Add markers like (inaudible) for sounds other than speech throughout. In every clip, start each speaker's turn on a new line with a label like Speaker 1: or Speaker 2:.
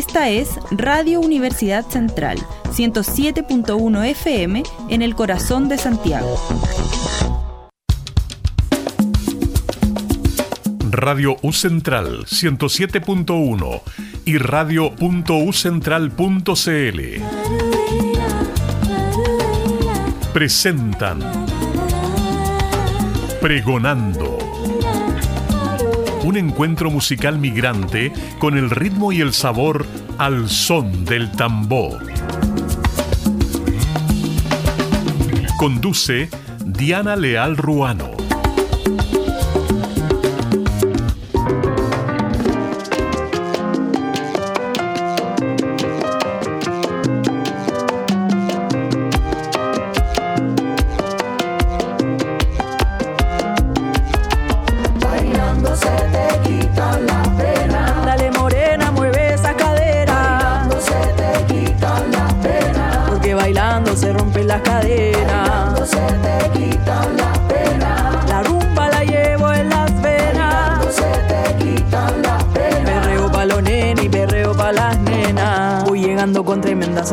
Speaker 1: Esta es Radio Universidad Central, 107.1 FM en el corazón de Santiago.
Speaker 2: Radio U Central 107.1 y radio.ucentral.cl presentan Pregonando. Un encuentro musical migrante con el ritmo y el sabor al son del tambor. Conduce Diana Leal Ruano.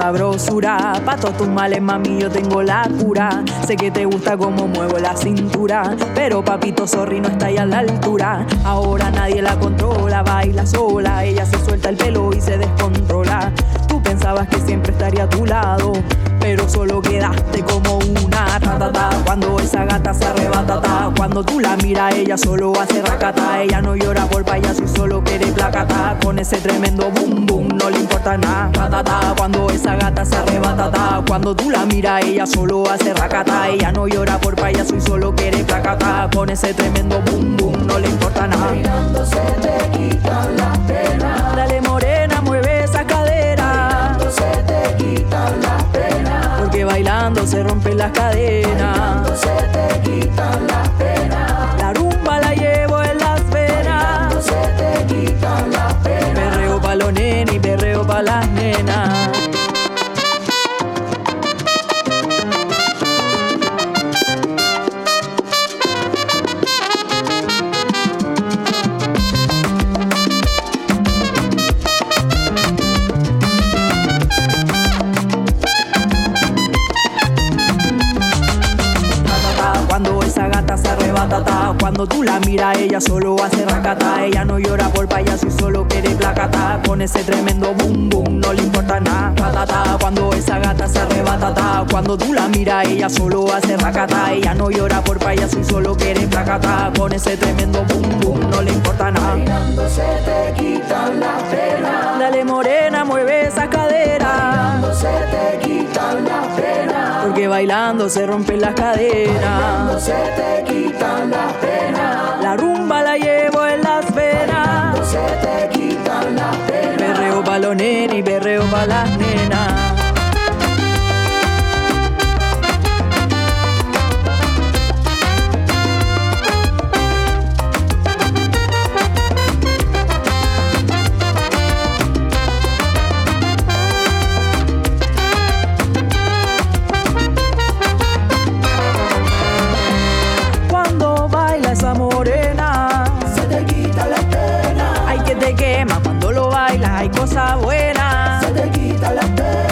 Speaker 3: Sabrosura. Pa' todos tus males, mami, yo tengo la cura. Sé que te gusta cómo muevo la cintura. Pero papito, sorry, no está ahí a la altura. Ahora nadie la controla, baila sola. Ella se suelta el pelo y se descontrola. Tú pensabas que siempre estaría a tu lado pero solo quedaste como una ta cuando esa gata se arrebata ta. cuando tú la miras ella solo hace racata. Ella no llora por payaso y solo quiere placata. Con ese tremendo boom boom no le importa nada. Ta, cuando esa gata se arrebata ta. cuando tú la miras ella solo hace racata. Ella no llora por payaso y solo quiere placata. Con ese tremendo boom boom no le importa nada.
Speaker 4: Se te quita la pena.
Speaker 3: Dale morena mueve esa cadera.
Speaker 4: Se te quita la pena
Speaker 3: porque bailando se rompen las cadenas.
Speaker 4: Bailando se te quitan las penas.
Speaker 3: Miras, ella solo hace racata. Ella no llora por payaso y solo quiere placata. Con ese tremendo boom boom, no le importa nada. Cuando esa gata se arrebata. Cuando tú la miras, ella solo hace racata. Ella no llora por payaso y solo quiere placata. Con ese tremendo boom boom, no le importa nada.
Speaker 4: Bailando se te quitan las penas.
Speaker 3: Dale morena, mueve esa cadera.
Speaker 4: Bailando se te quitan las penas.
Speaker 3: Porque bailando se rompen las cadenas.
Speaker 4: Bailando se te quitan las penas.
Speaker 3: La rumba la llevo en las venas.
Speaker 4: se te quitan las penas.
Speaker 3: Berreo pa' los y berreo pa' las nenas. cuando lo bailas hay cosas buenas. Se te quita la pena.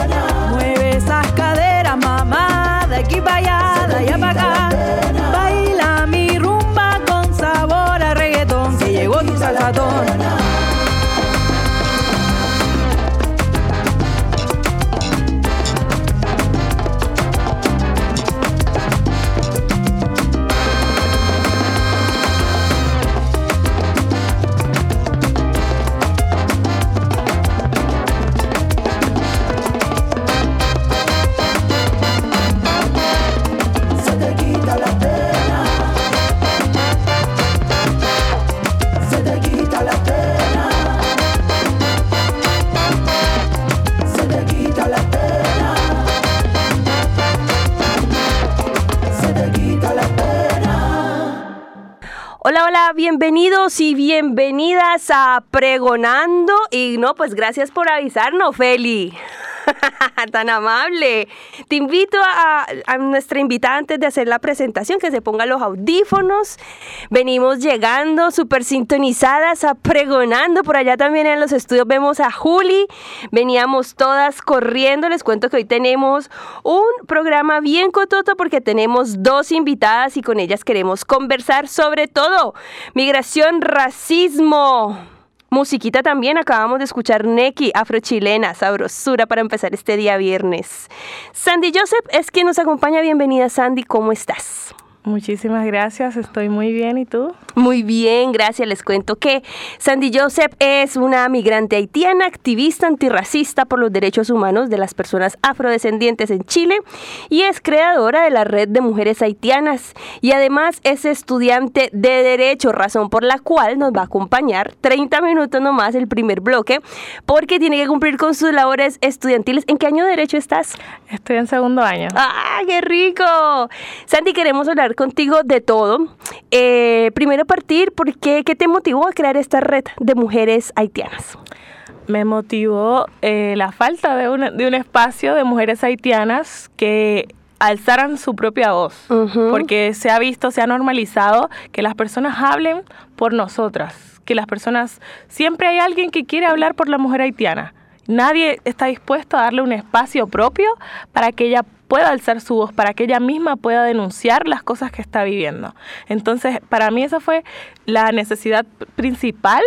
Speaker 5: Bienvenidos y bienvenidas a Pregonando. Y no, pues gracias por avisarnos, Feli. (laughs) Tan amable. Te invito a, nuestra invitada antes de hacer la presentación que se ponga los audífonos. Venimos llegando súper sintonizadas, apregonando. Por allá también en los estudios vemos a Juli. Veníamos todas corriendo. Les cuento que hoy tenemos un programa bien cototo porque tenemos dos invitadas y con ellas queremos conversar sobre todo migración, racismo Musiquita también, acabamos de escuchar Neki, afrochilena, sabrosura para empezar este día viernes. Sandy Joseph es quien nos acompaña. Bienvenida Sandy, ¿cómo estás?
Speaker 6: Muchísimas gracias, estoy muy bien. ¿Y tú?
Speaker 5: Muy bien, gracias. Les cuento que Sandy Joseph es una migrante haitiana, activista antirracista por los derechos humanos de las personas afrodescendientes en Chile y es creadora de la Red de Mujeres Haitianas y además es estudiante de Derecho, razón por la cual nos va a acompañar 30 minutos nomás el primer bloque porque tiene que cumplir con sus labores estudiantiles. ¿En qué año de Derecho estás?
Speaker 6: Estoy en segundo año.
Speaker 5: ¡Ah, qué rico! Sandy, queremos hablar contigo de todo. Eh, primero partir, ¿por qué, qué te motivó a crear esta red de mujeres haitianas?
Speaker 6: Me motivó eh, la falta de un, de un espacio de mujeres haitianas que alzaran su propia voz, porque se ha visto, se ha normalizado que las personas hablen por nosotras, que las personas, siempre hay alguien que quiere hablar por la mujer haitiana. Nadie está dispuesto a darle un espacio propio para que ella pueda alzar su voz, para que ella misma pueda denunciar las cosas que está viviendo. Entonces, para mí esa fue la necesidad principal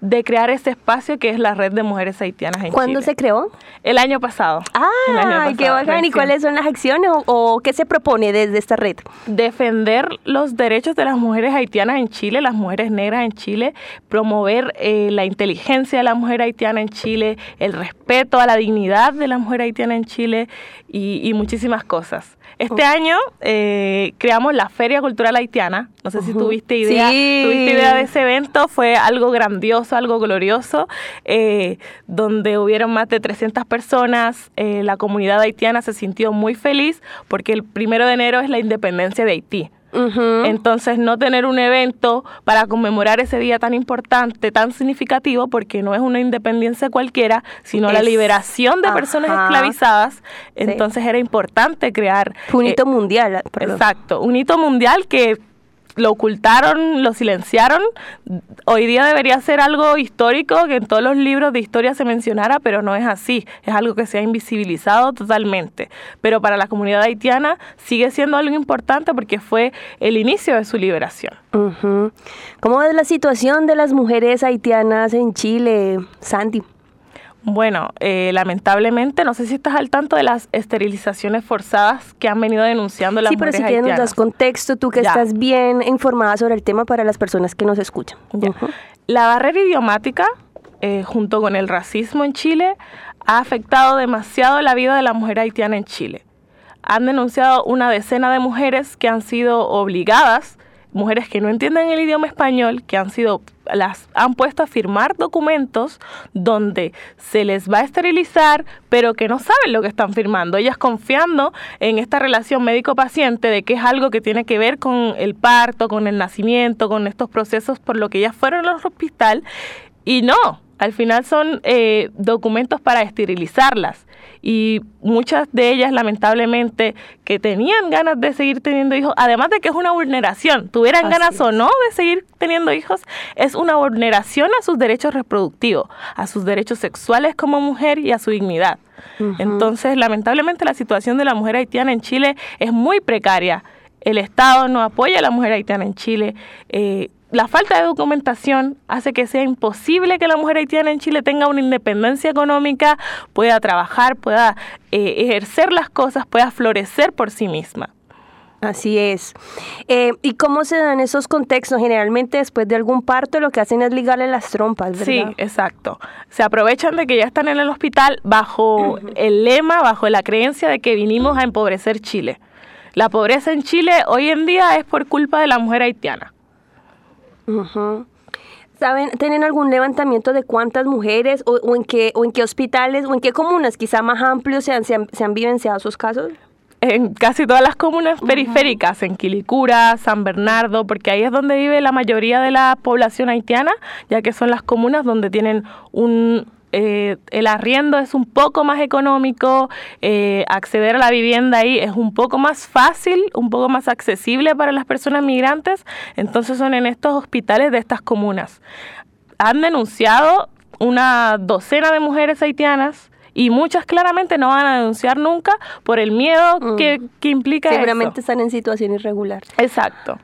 Speaker 6: de crear este espacio que es la red de mujeres haitianas en
Speaker 5: ¿Cuándo se creó?
Speaker 6: El año pasado.
Speaker 5: Ah, qué bacán. ¿Y cuáles son las acciones o, qué se propone desde esta red?
Speaker 6: Defender los derechos de las mujeres haitianas en Chile, las mujeres negras en Chile, promover eh, la inteligencia de la mujer haitiana en Chile, el respeto a la dignidad de la mujer haitiana en Chile y muchísimas cosas. Este año eh, creamos la Feria Cultural Haitiana. No sé si tuviste idea, tuviste idea de ese evento. Fue algo grandioso, algo glorioso, eh, donde hubieron más de 300 personas. Eh, la comunidad haitiana se sintió muy feliz porque el primero de enero es la independencia de Haití. Entonces, no tener un evento para conmemorar ese día tan importante, tan significativo, porque no es una independencia cualquiera, sino la liberación de personas esclavizadas. Entonces, era importante crear.
Speaker 5: Un hito eh, mundial.
Speaker 6: Exacto, un hito mundial que lo ocultaron, lo silenciaron. Hoy día debería ser algo histórico que en todos los libros de historia se mencionara, pero no es así. Es algo que se ha invisibilizado totalmente. Pero para la comunidad haitiana sigue siendo algo importante porque fue el inicio de su liberación.
Speaker 5: ¿Cómo es la situación de las mujeres haitianas en Chile, Sandy?
Speaker 6: Bueno, eh, lamentablemente, no sé si estás al tanto de las esterilizaciones forzadas que han venido denunciando las mujeres
Speaker 5: Sí, pero si nos das contexto, tú que estás bien informada sobre el tema para las personas que nos escuchan.
Speaker 6: La barrera idiomática, eh, junto con el racismo en Chile, ha afectado demasiado la vida de la mujer haitiana en Chile. Han denunciado una decena de mujeres que han sido obligadas mujeres que no entienden el idioma español, que han sido las han puesto a firmar documentos donde se les va a esterilizar, pero que no saben lo que están firmando. Ellas confiando en esta relación médico-paciente de que es algo que tiene que ver con el parto, con el nacimiento, con estos procesos por lo que ellas fueron al hospital y no, al final son eh, documentos para esterilizarlas y muchas de ellas lamentablemente que tenían ganas de seguir teniendo hijos, además de que es una vulneración, tuvieran ganas o no de seguir teniendo hijos, es una vulneración a sus derechos reproductivos, a sus derechos sexuales como mujer y a su dignidad. Entonces, lamentablemente la situación de la mujer haitiana en Chile es muy precaria. El Estado no apoya a la mujer haitiana en Chile. Eh, la falta de documentación hace que sea imposible que la mujer haitiana en Chile tenga una independencia económica, pueda trabajar, pueda eh, ejercer las cosas, pueda florecer por sí misma.
Speaker 5: Así es. Eh, ¿Y cómo se dan esos contextos? Generalmente después de algún parto lo que hacen es ligarle las trompas, ¿verdad?
Speaker 6: Sí, exacto. Se aprovechan de que ya están en el hospital bajo el lema, bajo la creencia de que vinimos a empobrecer Chile. La pobreza en Chile hoy en día es por culpa de la mujer haitiana.
Speaker 5: ¿Saben, tienen algún levantamiento de cuántas mujeres o, en qué, o en qué hospitales o en qué comunas quizá más amplios se han, se han, vivenciado esos casos?
Speaker 6: En casi todas las comunas periféricas, en Quilicura, San Bernardo, porque ahí es donde vive la mayoría de la población haitiana, ya que son las comunas donde tienen un eh, el arriendo es un poco más económico, eh, acceder a la vivienda ahí es un poco más fácil, un poco más accesible para las personas migrantes, entonces son en estos hospitales de estas comunas. Han denunciado una docena de mujeres haitianas y muchas claramente no van a denunciar nunca por el miedo
Speaker 5: Mm.
Speaker 6: que, que implica
Speaker 5: Seguramente
Speaker 6: eso.
Speaker 5: están en situación irregular.
Speaker 6: Exacto.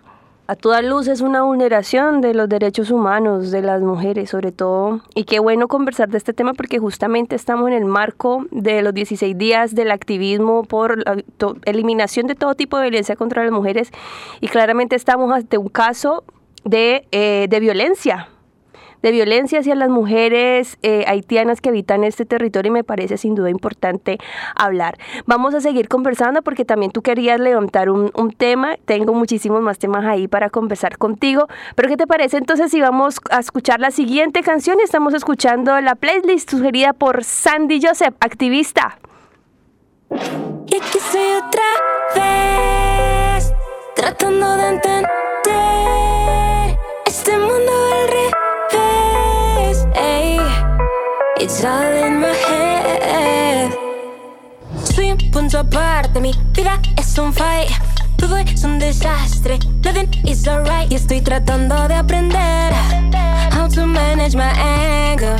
Speaker 5: A toda luz es una vulneración de los derechos humanos de las mujeres, sobre todo. Y qué bueno conversar de este tema porque justamente estamos en el marco de los 16 días del activismo por la eliminación de todo tipo de violencia contra las mujeres. Y claramente estamos ante un caso de, eh, de violencia de violencia hacia las mujeres eh, haitianas que habitan este territorio y me parece sin duda importante hablar. Vamos a seguir conversando porque también tú querías levantar un, tema, tengo muchísimos más temas ahí para conversar contigo, pero ¿qué te parece entonces si vamos a escuchar la siguiente canción? Estamos escuchando la playlist sugerida por Sandy Joseph, activista.
Speaker 7: It's all in my head. Soy un punto aparte, mi vida es un fight. Todo es un desastre, nothing is alright. Y estoy tratando de aprender how to manage my anger.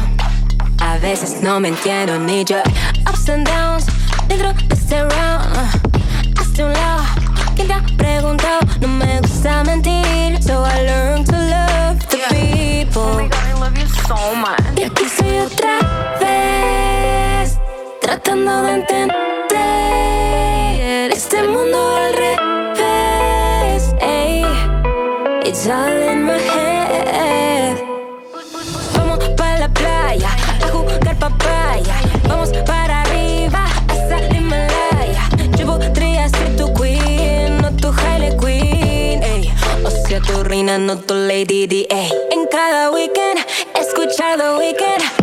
Speaker 7: A veces no me entiendo ni yo. Ups and downs, dentro de este round. Hazte un lado, quien te ha preguntado. No me gusta mentir, so I learn to love the people. Y aquí estoy tratando de entender este mundo al revés. Ey, it's all in my head. Vamos para la playa a jugar papaya. Vamos para arriba hasta el Himalaya. Yo podría ser tu queen, no tu Hailey Queen. Ey. O sea, tu reina, no tu Lady D. Ey. En cada weekend, escuchar The Weekend.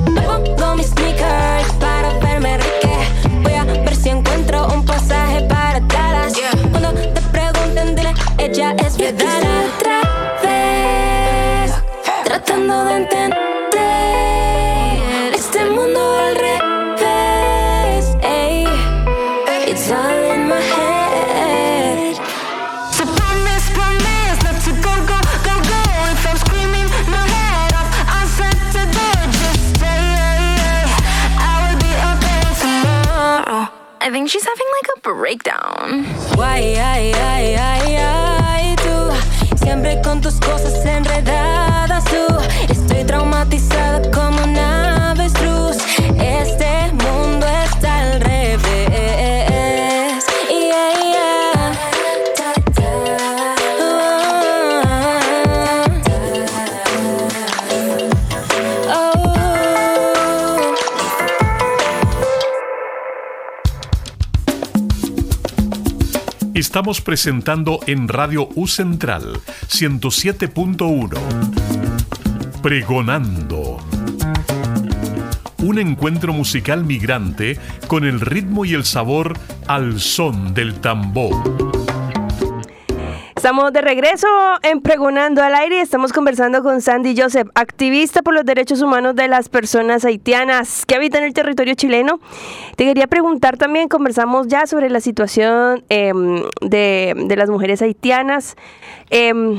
Speaker 7: Ella es otra vez, tratando de entender este mundo al revés. Ey, it's all in my head. So promise, promise not to go, go, go, go. If I'm screaming my head off, I'll set the door. Just stay. I will be okay tomorrow. I think she's having like a breakdown. Why, con tus cosas enredadas. Estoy traumatizada como
Speaker 2: Estamos presentando en Radio U Central 107.1 Pregonando. Un encuentro musical migrante con el ritmo y el sabor al son del tambor.
Speaker 5: Estamos de regreso en Pregonando al Aire y estamos conversando con Sandy Joseph, activista por los derechos humanos de las personas haitianas que habitan el territorio chileno. Te quería preguntar también, conversamos ya sobre la situación em, de, de las mujeres haitianas. Em,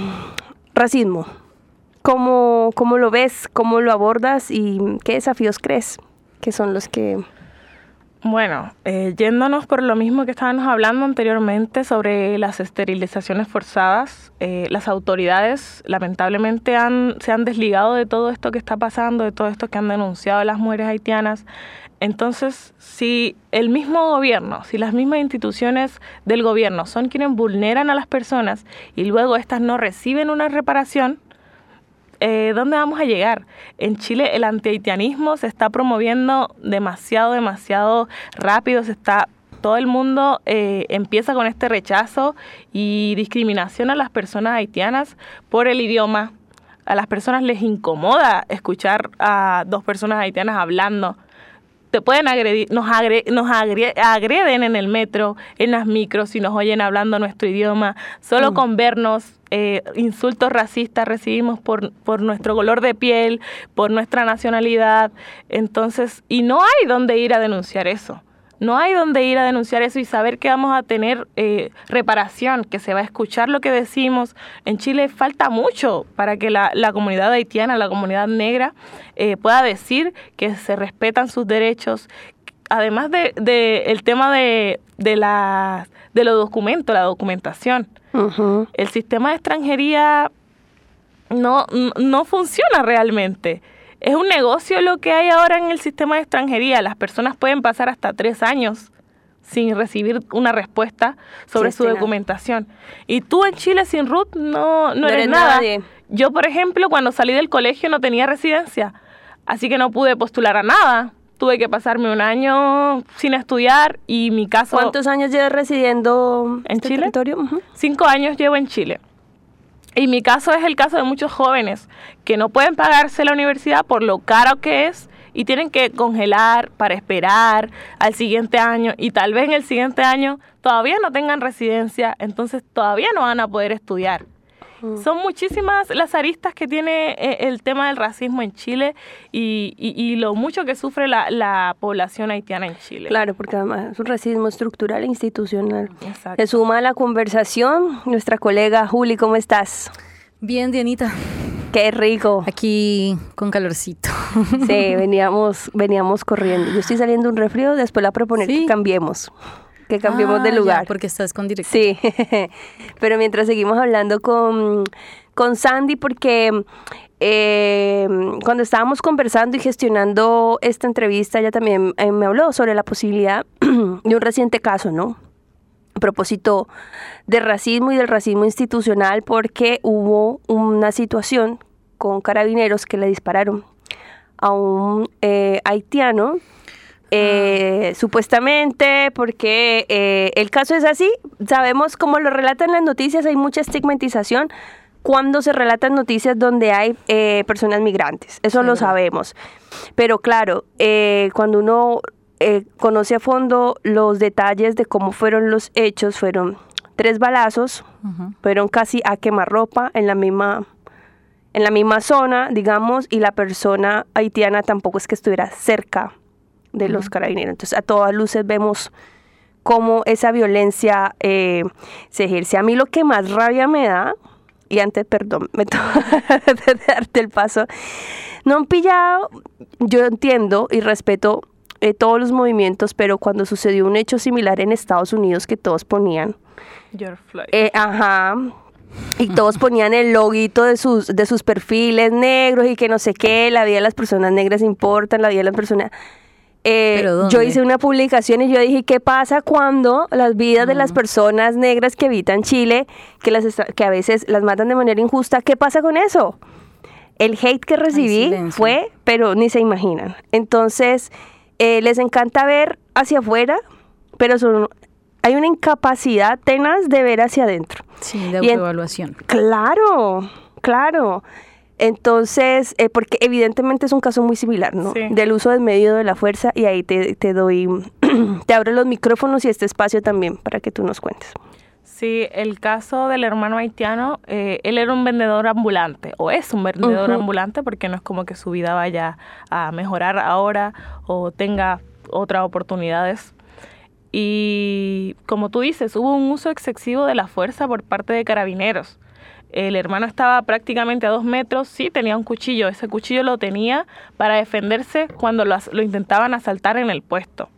Speaker 5: racismo, ¿Cómo, ¿cómo lo ves? ¿Cómo lo abordas? ¿Y qué desafíos crees que son los que...
Speaker 6: Bueno, eh, yéndonos por lo mismo que estábamos hablando anteriormente sobre las esterilizaciones forzadas, eh, las autoridades lamentablemente han, se han desligado de todo esto que está pasando, de todo esto que han denunciado las mujeres haitianas. Entonces, si el mismo gobierno, si las mismas instituciones del gobierno son quienes vulneran a las personas y luego estas no reciben una reparación, eh, ¿dónde vamos a llegar? En Chile el antihaitianismo se está promoviendo demasiado, demasiado rápido, se está todo el mundo eh, empieza con este rechazo y discriminación a las personas haitianas por el idioma. A las personas les incomoda escuchar a dos personas haitianas hablando. Te pueden agredir, nos, agre- nos agre- agreden en el metro, en las micros, si nos oyen hablando nuestro idioma. Solo
Speaker 5: Mm.
Speaker 6: con vernos, eh, insultos racistas recibimos por, por nuestro color de piel, por nuestra nacionalidad. Entonces, y no hay dónde ir a denunciar eso. No hay dónde ir a denunciar eso y saber que vamos a tener eh, reparación, que se va a escuchar lo que decimos. En Chile falta mucho para que la, la comunidad haitiana, la comunidad negra, eh, pueda decir que se respetan sus derechos. Además de, de el tema de, de, la, de los documentos, la documentación. El sistema de extranjería no- no funciona realmente. Es un negocio lo que hay ahora en el sistema de extranjería. Las personas pueden pasar hasta tres años sin recibir una respuesta sobre
Speaker 5: Sí,
Speaker 6: su
Speaker 5: nada.
Speaker 6: documentación. Y tú en Chile sin RUT no, no,
Speaker 5: No
Speaker 6: eres, nada.
Speaker 5: nadie.
Speaker 6: Yo, por ejemplo, cuando salí del colegio no tenía residencia, así que no pude postular a nada. Tuve que pasarme un año sin estudiar y mi caso...
Speaker 5: ¿Cuántos años llevas residiendo
Speaker 6: ¿En
Speaker 5: este
Speaker 6: Chile?
Speaker 5: territorio?
Speaker 6: Cinco años llevo en Chile. Y mi caso es el caso de muchos jóvenes que no pueden pagarse la universidad por lo caro que es y tienen que congelar para esperar al siguiente año y tal vez en el siguiente año todavía no tengan residencia, entonces todavía no van a poder estudiar. Son muchísimas las aristas que tiene eh, el tema del racismo en Chile y, y- y lo mucho que sufre la, la población haitiana en Chile.
Speaker 5: Claro, porque además es un racismo estructural e institucional.
Speaker 6: Exacto.
Speaker 5: Se suma a la conversación nuestra colega Juli, ¿cómo estás?
Speaker 8: Bien, Dianita.
Speaker 5: Qué rico.
Speaker 8: Aquí con calorcito.
Speaker 5: Sí, veníamos, veníamos corriendo. Yo estoy saliendo un refrío, después la proponer que cambiemos, que cambiemos
Speaker 8: Ah,
Speaker 5: de
Speaker 8: ya,
Speaker 5: lugar.
Speaker 8: porque estás con directo.
Speaker 5: Sí, (laughs) pero mientras seguimos hablando con, con Sandy, porque eh, cuando estábamos conversando y gestionando esta entrevista, ella también eh, me habló sobre la posibilidad (clears throat) de un reciente caso, ¿no? A propósito de racismo y del racismo institucional, porque hubo una situación con carabineros que le dispararon a un eh, haitiano eh, supuestamente porque eh, el caso es así, sabemos como lo relatan las noticias, hay mucha estigmatización cuando se relatan noticias donde hay eh, personas migrantes, eso lo sabemos, pero claro, eh, cuando uno conoce a fondo los detalles de cómo fueron los hechos, fueron tres balazos, fueron casi a quemarropa en la misma en la misma zona, digamos, y la persona haitiana tampoco es que estuviera cerca de los carabineros. Entonces, a todas luces vemos cómo esa violencia eh, se ejerce. A mí lo que más rabia me da, y antes, perdón, (laughs) me toca de darte el paso, no han pillado, yo entiendo y respeto eh, todos los movimientos, pero cuando sucedió un hecho similar en Estados Unidos que todos ponían,
Speaker 6: George Floyd.
Speaker 5: eh, ajá. Y todos ponían el loguito de sus, de sus perfiles negros y que no sé qué, la vida de las personas negras importa, la vida de las personas... Eh,
Speaker 8: ¿Pero
Speaker 5: yo hice una publicación y yo dije, ¿qué pasa cuando las vidas de las personas negras que habitan Chile, que, las que a veces las matan de manera injusta, qué pasa con eso? El hate que recibí fue, pero ni se imaginan. Entonces, eh, les encanta ver hacia afuera, pero son, hay una incapacidad tenaz de ver hacia adentro.
Speaker 8: Sí, de autoevaluación.
Speaker 5: Claro, claro. Entonces, eh, porque evidentemente es un caso muy similar, ¿no?
Speaker 6: Sí.
Speaker 5: Del uso del medio de la fuerza y ahí te, te doy, (clears throat) te abro los micrófonos y este espacio también para que tú nos cuentes.
Speaker 6: Sí, el caso del hermano haitiano, eh, él era un vendedor ambulante, o es un vendedor ambulante, porque no es como que su vida vaya a mejorar ahora o tenga otras oportunidades. Y como tú dices, hubo un uso excesivo de la fuerza por parte de carabineros. El hermano estaba prácticamente a dos metros, sí tenía un cuchillo, ese cuchillo lo tenía para defenderse cuando lo, lo intentaban asaltar en el puesto.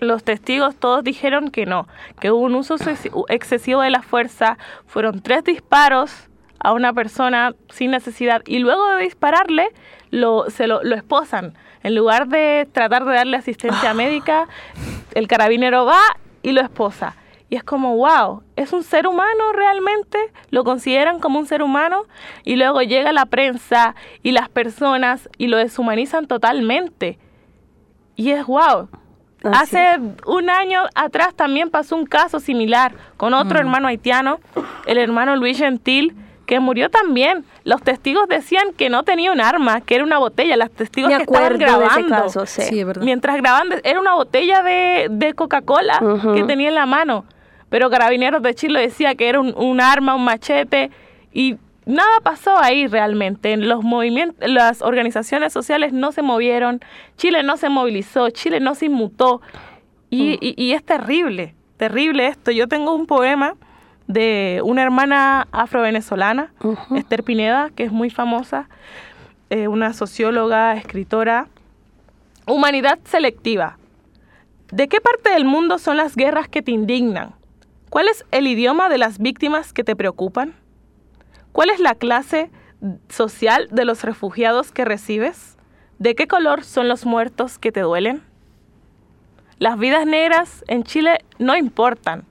Speaker 6: Los testigos todos dijeron que no, que hubo un uso excesi- excesivo de la fuerza, fueron tres disparos a una persona sin necesidad y luego de dispararle lo, se lo, lo esposan. En lugar de tratar de darle asistencia (laughs) médica, el carabinero va y lo esposa. Y es como, wow, ¿es un ser humano realmente? ¿Lo consideran como un ser humano? Y luego llega la prensa y las personas y lo deshumanizan totalmente. Y es wow.
Speaker 5: Así
Speaker 6: Hace un año atrás también pasó un caso similar con otro hermano haitiano, el hermano Luis Gentil, que murió también. los testigos decían que no tenía un arma, que era una botella. Los testigos
Speaker 5: Me
Speaker 6: que estaban
Speaker 5: acuerdo de ese
Speaker 6: grabando.
Speaker 5: caso, sí.
Speaker 6: Mientras grababan, era una botella de, de Coca-Cola que tenía en la mano. Pero Carabineros de Chile decía que era un, un arma, un machete. Y nada pasó ahí realmente. Los movimientos, las organizaciones sociales no se movieron. Chile no se movilizó. Chile no se inmutó. Y, y- y es terrible, terrible esto. Yo tengo un poema de una hermana afro-venezolana,
Speaker 5: Ujú.
Speaker 6: Esther Pineda, que es muy famosa, eh, una socióloga, escritora. Humanidad selectiva. ¿De qué parte del mundo son las guerras que te indignan? ¿Cuál es el idioma de las víctimas que te preocupan? ¿Cuál es la clase social de los refugiados que recibes? ¿De qué color son los muertos que te duelen? Las vidas negras en Chile no importan.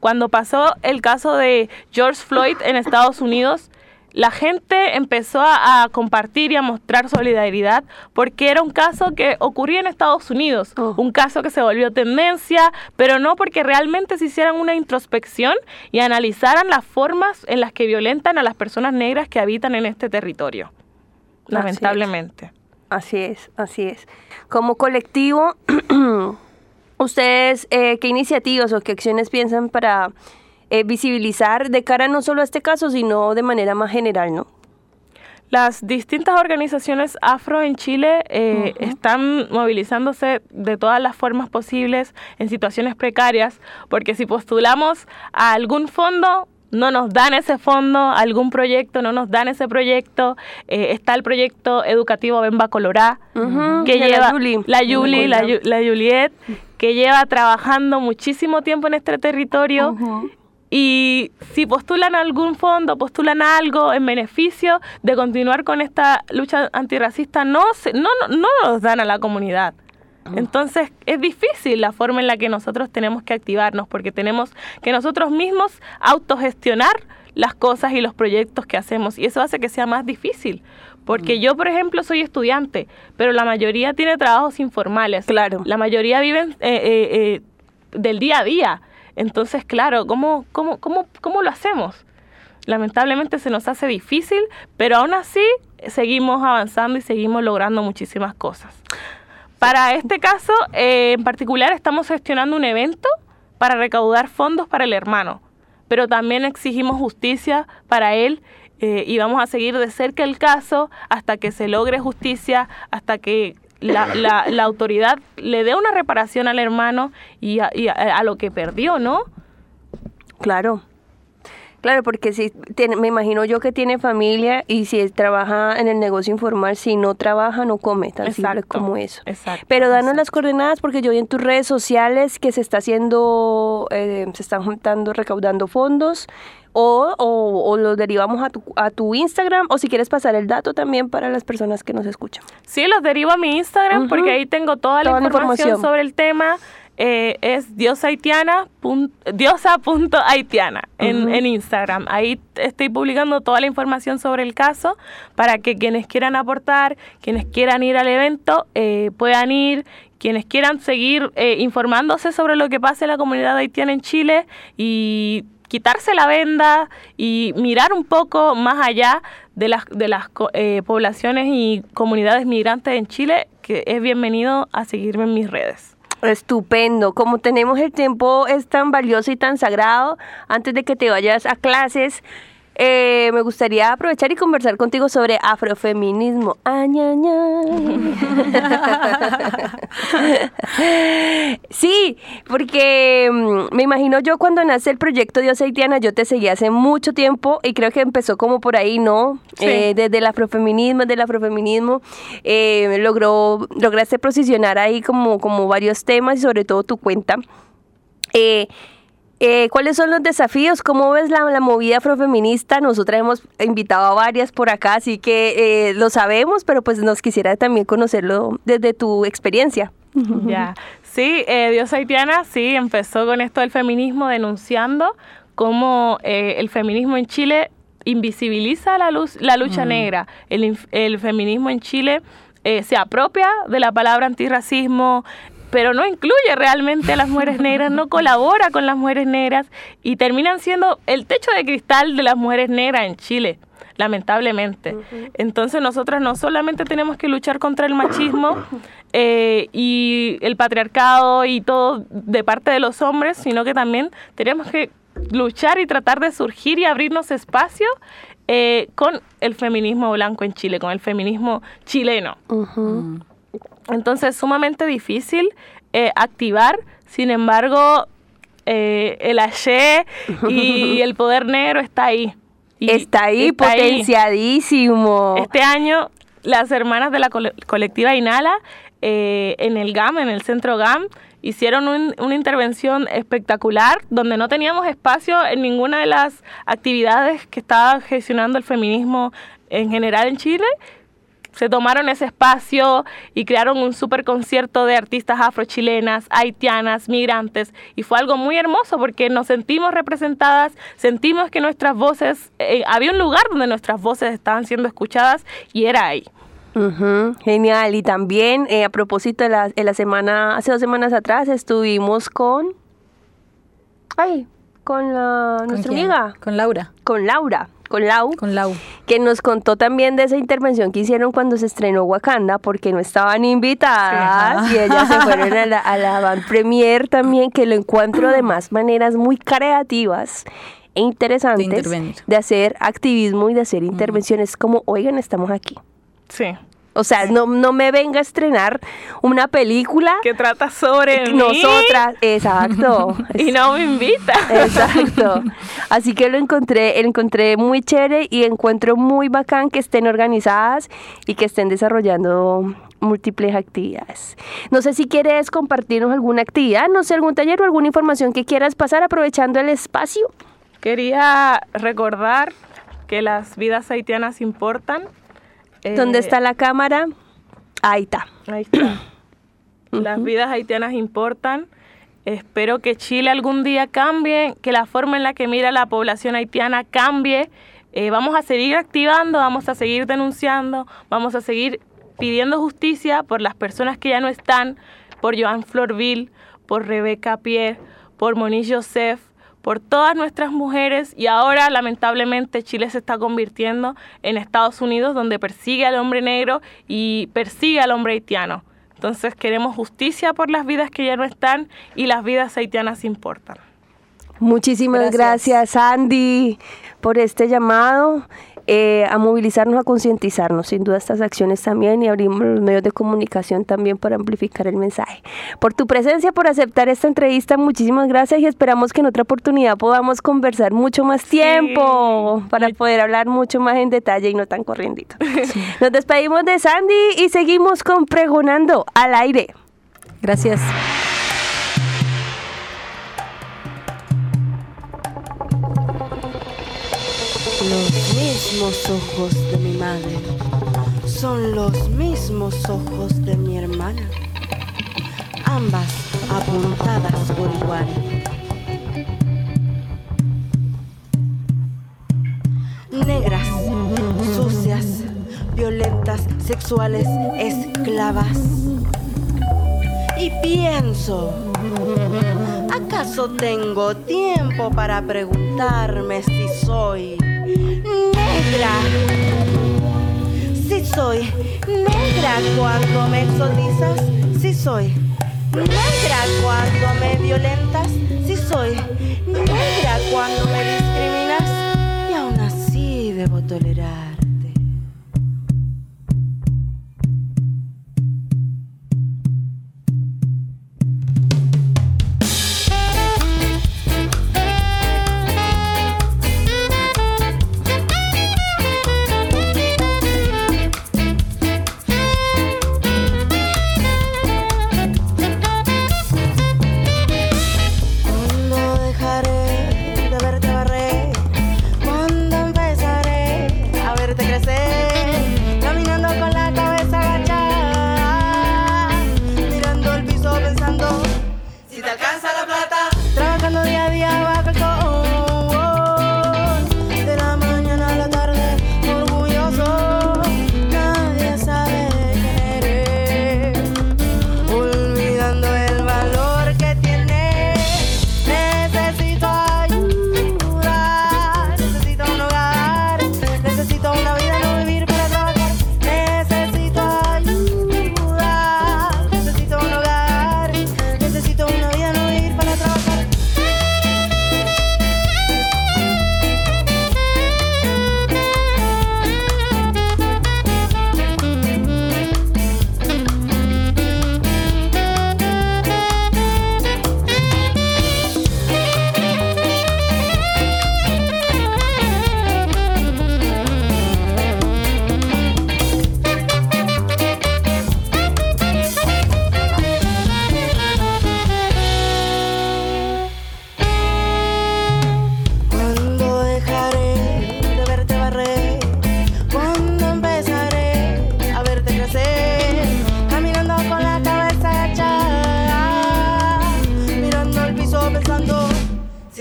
Speaker 6: Cuando pasó el caso de George Floyd en Estados Unidos, la gente empezó a, a compartir y a mostrar solidaridad porque era un caso que ocurría en Estados Unidos,
Speaker 5: Oh.
Speaker 6: un caso que se volvió tendencia, pero no porque realmente se hicieran una introspección y analizaran las formas en las que violentan a las personas negras que habitan en este territorio.
Speaker 5: es.
Speaker 6: Lamentablemente.
Speaker 5: Así es, así es. Como colectivo, (clears throat) ¿ustedes eh, qué iniciativas o qué acciones piensan para eh, visibilizar de cara no solo a este caso, sino de manera más general, ¿no?
Speaker 6: Las distintas organizaciones afro en Chile eh, están movilizándose de todas las formas posibles en situaciones precarias, porque si postulamos a algún fondo, no nos dan ese fondo, algún proyecto, no nos dan ese proyecto. Eh, está el proyecto educativo Bemba Colorá,
Speaker 5: Ujú,
Speaker 6: que
Speaker 5: de la
Speaker 6: lleva
Speaker 5: Yuli.
Speaker 6: la Yuli, la, la Juliet, que lleva trabajando muchísimo tiempo en este territorio y si postulan algún fondo, postulan algo en beneficio de continuar con esta lucha antirracista, no, se- no, no, no nos dan a la comunidad. Entonces es difícil la forma en la que nosotros tenemos que activarnos porque tenemos que nosotros mismos autogestionar las cosas y los proyectos que hacemos y eso hace que sea más difícil. Porque yo, por ejemplo, soy estudiante, pero la mayoría tiene trabajos informales.
Speaker 5: Claro.
Speaker 6: La mayoría viven eh, eh, eh, del día a día. Entonces, claro, ¿cómo, cómo, cómo, ¿cómo lo hacemos? Lamentablemente se nos hace difícil, pero aún así seguimos avanzando y seguimos logrando muchísimas cosas. Para este caso, eh, en particular, estamos gestionando un evento para recaudar fondos para el hermano, pero también exigimos justicia para él eh, y vamos a seguir de cerca el caso hasta que se logre justicia, hasta que la, la- la autoridad le dé una reparación al hermano y a, y a- a lo que perdió, ¿no?
Speaker 5: Claro. Claro, porque si tiene, me imagino yo que tiene familia y si trabaja en el negocio informal, si no trabaja no come, tan simple
Speaker 6: Exacto,
Speaker 5: como eso.
Speaker 6: exacto,
Speaker 5: Pero danos
Speaker 6: exacto.
Speaker 5: las coordenadas porque yo vi en tus redes sociales que se está haciendo, eh, se están juntando, recaudando fondos o, o, o los derivamos a tu, a tu Instagram o si quieres pasar el dato también para las personas que nos escuchan.
Speaker 6: Sí, los derivo a mi Instagram porque ahí tengo toda,
Speaker 5: Toda
Speaker 6: la
Speaker 5: la
Speaker 6: información,
Speaker 5: información.
Speaker 6: sobre el tema. Eh, es diosahaitiana diosa.haitiana en,
Speaker 5: Ujú.
Speaker 6: en Instagram. Ahí estoy publicando toda la información sobre el caso para que quienes quieran aportar, quienes quieran ir al evento, eh, puedan ir. Quienes quieran seguir eh, informándose sobre lo que pasa en la comunidad haitiana en Chile y quitarse la venda y mirar un poco más allá de las, de las eh, poblaciones y comunidades migrantes en Chile, que es bienvenido a seguirme en mis redes.
Speaker 5: Estupendo. Como tenemos el tiempo es tan valioso y tan sagrado, antes de que te vayas a clases, eh, me gustaría aprovechar y conversar contigo sobre afrofeminismo. Ay, ay, ay. sí, porque mm, me imagino yo cuando nace el proyecto Dios Haitiana, yo te seguí hace mucho tiempo y creo que empezó como por ahí, ¿no?
Speaker 6: Sí.
Speaker 5: Eh, desde el afrofeminismo, desde el afrofeminismo, eh, logró, lograste posicionar ahí como, como varios temas y sobre todo tu cuenta. Eh, eh, ¿Cuáles son los desafíos? ¿Cómo ves la, la movida afrofeminista? Nosotras hemos invitado a varias por acá, así que eh, lo sabemos, pero pues nos quisiera también conocerlo desde tu experiencia. (laughs)
Speaker 6: Ya. Sí, eh, Dios Haitiana sí empezó con esto del feminismo denunciando cómo eh, el feminismo en Chile invisibiliza la, luz, la lucha negra. El, el feminismo en Chile eh, se apropia de la palabra antirracismo, pero no incluye realmente a las mujeres (laughs) negras, no colabora con las mujeres negras y terminan siendo el techo de cristal de las mujeres negras en Chile. lamentablemente. Entonces nosotras no solamente tenemos que luchar contra el machismo (laughs) eh, y el patriarcado y todo de parte de los hombres, sino que también tenemos que luchar y tratar de surgir y abrirnos espacio eh, con el feminismo blanco en Chile, con el feminismo chileno. Entonces es sumamente difícil eh, activar, sin embargo, eh, el ayer y (laughs) el poder negro está ahí. Y
Speaker 5: está ahí,
Speaker 6: está ahí.
Speaker 5: potenciadísimo.
Speaker 6: Este año, las hermanas de la cole- colectiva Inhala, eh, en el GAM, en el centro GAM, hicieron un- una intervención espectacular donde no teníamos espacio en ninguna de las actividades que estaba gestionando el feminismo en general en Chile. Se tomaron ese espacio y crearon un super concierto de artistas afrochilenas, haitianas, migrantes. Y fue algo muy hermoso porque nos sentimos representadas, sentimos que nuestras voces, eh, había un lugar donde nuestras voces estaban siendo escuchadas y era ahí.
Speaker 5: Genial. Y también, eh, a propósito de la, en la semana, hace dos semanas atrás estuvimos con. Ay, con la,
Speaker 8: ¿Con
Speaker 5: nuestra
Speaker 8: quién?
Speaker 5: amiga,
Speaker 8: Con Laura.
Speaker 5: con Laura, con Lau,
Speaker 8: Con Lau.
Speaker 5: que nos contó también de esa intervención que hicieron cuando se estrenó Wakanda, porque no estaban invitadas
Speaker 8: Sí,
Speaker 5: y ellas se (laughs) fueron a la, a la van premier también, que lo encuentro de más maneras muy creativas e interesantes de hacer activismo y de hacer intervenciones como, oigan, estamos aquí.
Speaker 6: Sí.
Speaker 5: O sea, no, no me venga a estrenar una película
Speaker 6: Que trata sobre mí
Speaker 5: nosotras, exacto. (laughs)
Speaker 6: y no me invita.
Speaker 5: Exacto. Así que lo encontré, lo encontré muy chévere y encuentro muy bacán que estén organizadas y que estén desarrollando múltiples actividades. No sé si quieres compartirnos alguna actividad, no sé, algún taller o alguna información que quieras pasar aprovechando el espacio.
Speaker 6: Quería recordar que las vidas haitianas importan. Eh,
Speaker 5: ¿Dónde está la cámara? Ahí está.
Speaker 6: Ahí está. (clears throat) Las vidas haitianas importan. Espero que Chile algún día cambie, que la forma en la que mira la población haitiana cambie. Eh, vamos a seguir activando, vamos a seguir denunciando, vamos a seguir pidiendo justicia por las personas que ya no están, por Joan Florville, por Rebeca Pierre, por Monique Joseph, por todas nuestras mujeres y ahora lamentablemente Chile se está convirtiendo en Estados Unidos donde persigue al hombre negro y persigue al hombre haitiano. Entonces queremos justicia por las vidas que ya no están y las vidas haitianas importan.
Speaker 5: Muchísimas gracias, Andy, por este llamado eh, a movilizarnos, a concientizarnos. Sin duda estas acciones también y abrimos los medios de comunicación también para amplificar el mensaje. Por tu presencia, por aceptar esta entrevista, muchísimas gracias y esperamos que en otra oportunidad podamos conversar mucho más tiempo para poder hablar mucho más en detalle y no tan corriendito. (laughs) Nos despedimos de Sandy y seguimos con Pregonando al aire.
Speaker 8: Gracias.
Speaker 9: Los mismos ojos de mi madre son los mismos ojos de mi hermana, ambas apuntadas por igual. Negras, sucias, violentas, sexuales, esclavas. Y pienso, ¿acaso tengo tiempo para preguntarme si soy negra? Si soy negra cuando me exotizas, si soy negra cuando me violentas, si soy negra cuando me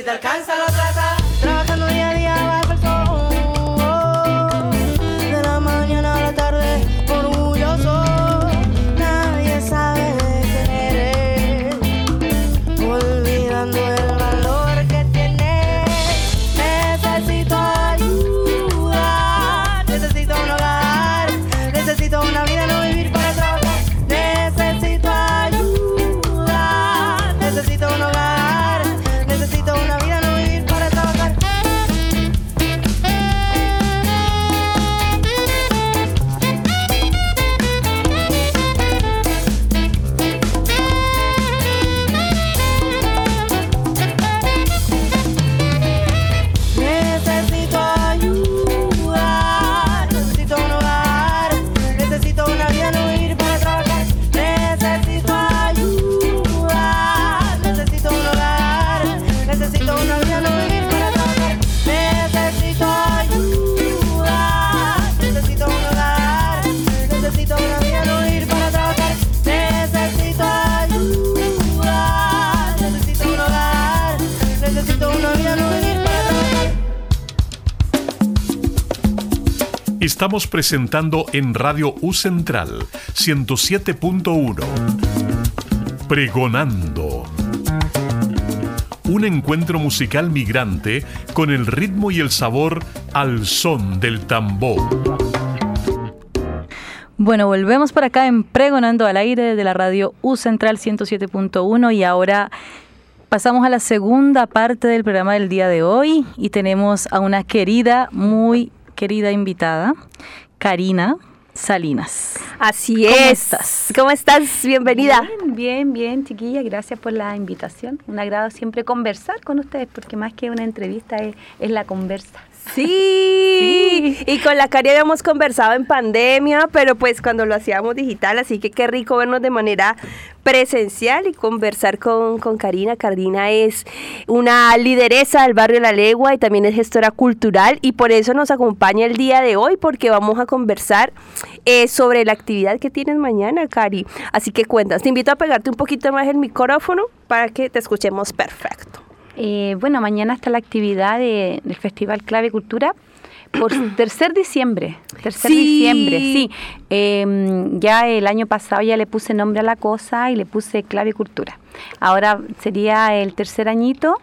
Speaker 9: te alcanza lo trata.
Speaker 2: Estamos presentando en Radio U Central 107.1 Pregonando. Un encuentro musical migrante con el ritmo y el sabor al son del tambor.
Speaker 8: Bueno, volvemos por acá en Pregonando al aire de la radio U Central 107.1 y ahora pasamos a la segunda parte del programa del día de hoy y tenemos a una querida, muy querida invitada, Karina Salinas.
Speaker 5: Así
Speaker 8: ¿Cómo
Speaker 5: es.
Speaker 8: estás?
Speaker 5: ¿Cómo estás? Bienvenida.
Speaker 10: Bien, bien, bien, chiquilla. Gracias por la invitación. Un agrado siempre conversar con ustedes, porque más que una entrevista es, es la conversa.
Speaker 5: Sí. Y con la Cari habíamos conversado en pandemia, pero pues cuando lo hacíamos digital, así que qué rico vernos de manera presencial y conversar con, con Karina. Karina es una lideresa del barrio La Legua y también es gestora cultural y por eso nos acompaña el día de hoy porque vamos a conversar eh, sobre la actividad que tienes mañana, Cari. Así que cuentas, te invito a pegarte un poquito más el micrófono para que te escuchemos perfecto.
Speaker 10: Eh, bueno, mañana está la actividad de- del Festival Clave Cultura por (clears throat) tercer diciembre. Tercer
Speaker 5: Sí.
Speaker 10: diciembre, sí. Eh, ya el año pasado ya le puse nombre a la cosa y le puse Clave Cultura. Ahora sería el tercer añito.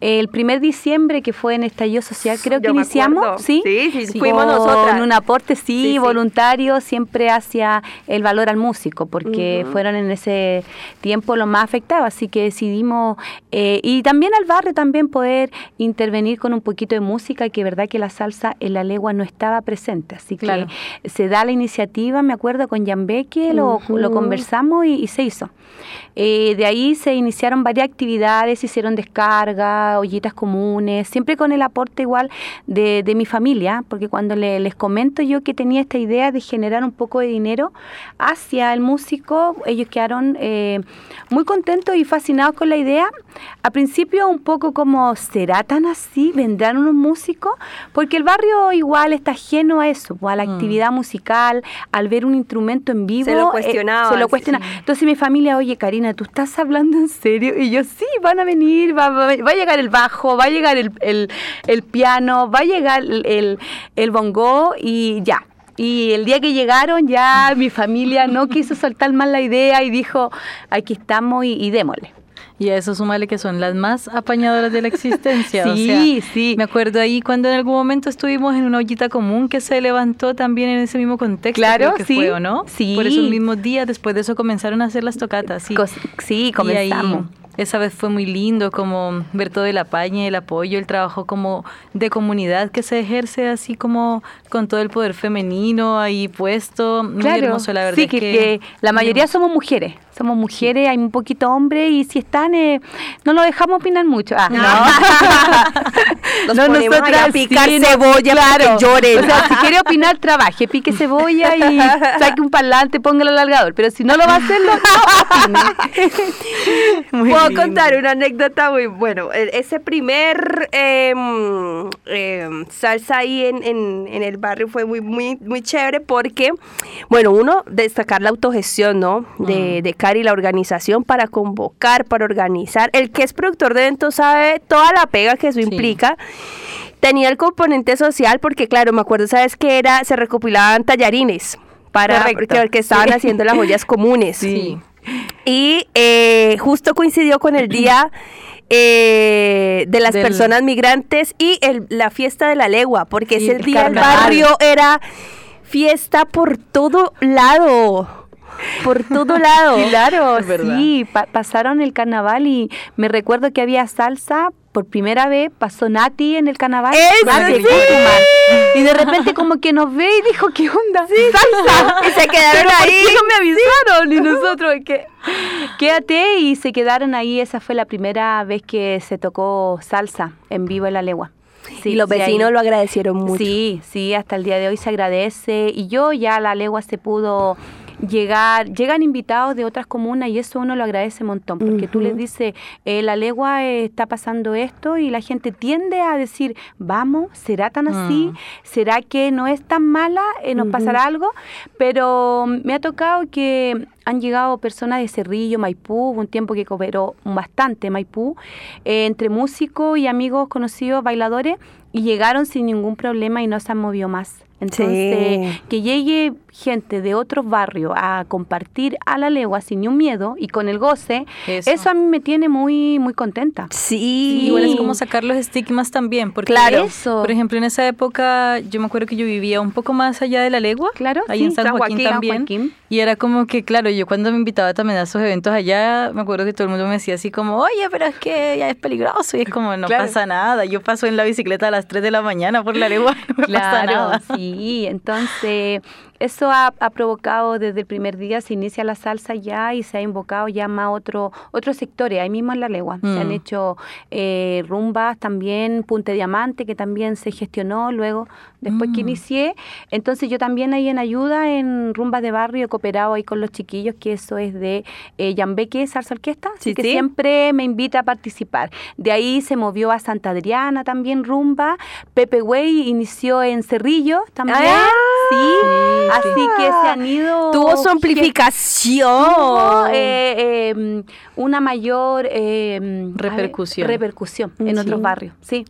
Speaker 10: El primer diciembre que fue en Estallido Social, creo que iniciamos. ¿sí?
Speaker 5: Sí, sí, fuimos
Speaker 10: Con
Speaker 5: nosotras.
Speaker 10: un aporte, sí,
Speaker 5: Sí, sí.
Speaker 10: voluntario, siempre hacia el valor al músico, porque fueron en ese tiempo los más afectados, así que decidimos, eh, y también al barrio también poder intervenir con un poquito de música, que verdad que la salsa en la legua no estaba presente, así
Speaker 8: Claro.
Speaker 10: que se da la iniciativa, me acuerdo con Yambeque, lo, lo conversamos y, y se hizo. Eh, de ahí se iniciaron varias actividades, se hicieron descargas, ollitas comunes, siempre con el aporte igual de, de mi familia, porque cuando le- les comento yo que tenía esta idea de generar un poco de dinero hacia el músico, ellos quedaron eh, muy contentos y fascinados con la idea. A principio un poco como, ¿será tan así? ¿Vendrán unos músicos? Porque el barrio igual está ajeno a eso, pues, a la
Speaker 8: Mm.
Speaker 10: actividad musical, al ver un instrumento en vivo.
Speaker 5: Se lo
Speaker 10: eh,
Speaker 5: cuestionaban,
Speaker 10: se lo cuestiona.
Speaker 5: sí.
Speaker 10: Entonces mi familia, oye Karina, ¿tú estás hablando en serio? Y yo, sí, van a venir, va, va- va a llegar el bajo, va a llegar el, el- el piano, va a llegar el, el, bongo y ya. Y el día que llegaron ya mi familia no quiso soltar más la idea y dijo, aquí estamos y, y démosle.
Speaker 8: Y a eso súmale que son las más apañadoras de la existencia. o (laughs)
Speaker 10: Sí,
Speaker 8: sea,
Speaker 10: sí.
Speaker 8: Me acuerdo ahí cuando en algún momento estuvimos en una ollita común que se levantó también en ese mismo contexto.
Speaker 10: Claro,
Speaker 8: que
Speaker 10: sí.
Speaker 8: fue, ¿o no?
Speaker 10: Sí.
Speaker 8: Por esos mismos días, después de eso comenzaron a hacer las tocatas. Sí,
Speaker 10: sí,
Speaker 8: Y ahí,
Speaker 10: comenzamos.
Speaker 8: Esa vez fue muy lindo como ver todo el apañe, el apoyo, el trabajo como de comunidad que se ejerce así como con todo el poder femenino ahí puesto. Muy hermoso, la verdad.
Speaker 10: Sí,
Speaker 8: es
Speaker 10: que, que la mayoría somos mujeres. Somos mujeres, hay un poquito hombres y si están, eh, no nos dejamos opinar mucho. Ah, no. (laughs)
Speaker 5: Nos
Speaker 10: No,
Speaker 5: ponemos
Speaker 10: nosotras
Speaker 5: a picar
Speaker 10: sí,
Speaker 5: cebolla para
Speaker 10: claro.
Speaker 5: que lloren.
Speaker 10: O sea, si quiere opinar, trabaje, pique cebolla y (laughs) saque un parlante, póngalo al largador. Pero si no lo va a hacer, no. (laughs) Muy
Speaker 5: Puedo
Speaker 10: lindo.
Speaker 5: contar una anécdota muy bueno. e- Ese primer em, em, salsa ahí en, en- en el barrio fue muy, muy, muy chévere porque, bueno, uno, destacar la autogestión, ¿no? De, de Cari, la organización para convocar, para organizar. El que es productor de eventos sabe toda la pega que eso implica. Tenía el componente social porque, claro, me acuerdo, ¿sabes qué era? Se recopilaban tallarines para
Speaker 10: Correcto.
Speaker 5: porque, estaban
Speaker 10: Sí.
Speaker 5: haciendo las joyas (laughs) comunes.
Speaker 8: Sí.
Speaker 5: Y eh, justo coincidió con el día eh, de las
Speaker 8: Del-
Speaker 5: personas migrantes y el- la fiesta de la legua, porque ese
Speaker 8: el
Speaker 5: día el barrio era fiesta por todo lado. Por todo lado. (laughs)
Speaker 10: Claro, sí, pa- pasaron el carnaval y me recuerdo que había salsa. Por primera vez pasó Nati en el carnaval. Y de repente como que nos ve y dijo, ¿qué onda? ¡Salsa!
Speaker 5: Y se quedaron
Speaker 10: Pero ¿por
Speaker 5: ahí.
Speaker 10: qué no me avisaron? Y (laughs) nosotros, que quédate y se quedaron ahí. Esa fue la primera vez que se tocó salsa en vivo en la legua. Sí,
Speaker 5: y los
Speaker 10: sí,
Speaker 5: vecinos lo agradecieron mucho.
Speaker 10: Sí, sí, hasta el día de hoy se agradece. Y yo ya la legua se pudo llegar, llegan invitados de otras comunas y eso uno lo agradece un montón, porque tú les dices, eh, la legua eh, está pasando esto y la gente tiende a decir, vamos, ¿será tan así?
Speaker 8: Mm.
Speaker 10: ¿Será que no es tan mala? Eh, ¿Nos pasará algo? Pero me ha tocado que han llegado personas de Cerrillo, Maipú, hubo un tiempo que cooperó bastante Maipú, eh, entre músicos y amigos conocidos, bailadores, y llegaron sin ningún problema y no se han movido más. Entonces,
Speaker 5: Sí.
Speaker 10: que llegue gente de otros barrios a compartir a la legua sin ni un miedo y con el goce,
Speaker 8: Eso.
Speaker 10: eso, a mí me tiene muy, muy contenta.
Speaker 5: Sí.
Speaker 8: Igual es como sacar los estigmas también, porque
Speaker 5: Claro.
Speaker 10: Eso.
Speaker 8: por ejemplo en esa época yo me acuerdo que yo vivía un poco más allá de la legua,
Speaker 10: Claro,
Speaker 8: ahí
Speaker 10: sí,
Speaker 8: en San,
Speaker 10: San
Speaker 8: Joaquín,
Speaker 10: Joaquín,
Speaker 8: también,
Speaker 10: Joaquín.
Speaker 8: y era como que claro, yo cuando me invitaba también a esos eventos allá, me acuerdo que todo el mundo me decía así como, oye, pero es que ya es peligroso, y es como, no
Speaker 10: Claro.
Speaker 8: pasa nada, yo paso en la bicicleta a las 3 de la mañana por la legua, (laughs) no me pasa
Speaker 10: Claro,
Speaker 8: nada.
Speaker 10: sí. Entonces, eso ha, ha provocado desde el primer día, se inicia la salsa ya y se ha invocado ya más otro, otros sectores, ahí mismo en La Legua. Se han
Speaker 8: Mm.
Speaker 10: hecho eh, rumbas también, Punte Diamante, que también se gestionó luego, después que
Speaker 8: Mm.
Speaker 10: inicié. Entonces, yo también ahí en ayuda, en rumbas de barrio, he cooperado ahí con los chiquillos, que eso es de eh, Yambeque Salsa Orquesta, así
Speaker 5: Sí,
Speaker 10: que
Speaker 5: sí.
Speaker 10: siempre me invita a participar. De ahí se movió a Santa Adriana también rumba, Pepe Güey inició en Cerrillo también,
Speaker 5: Ah,
Speaker 10: sí,
Speaker 8: sí.
Speaker 10: Así que se han ido...
Speaker 5: Tuvo su amplificación.
Speaker 10: tuvo, eh, eh, una mayor ver,
Speaker 8: Repercusión.
Speaker 10: repercusión en
Speaker 5: Sí.
Speaker 10: otros barrios, sí.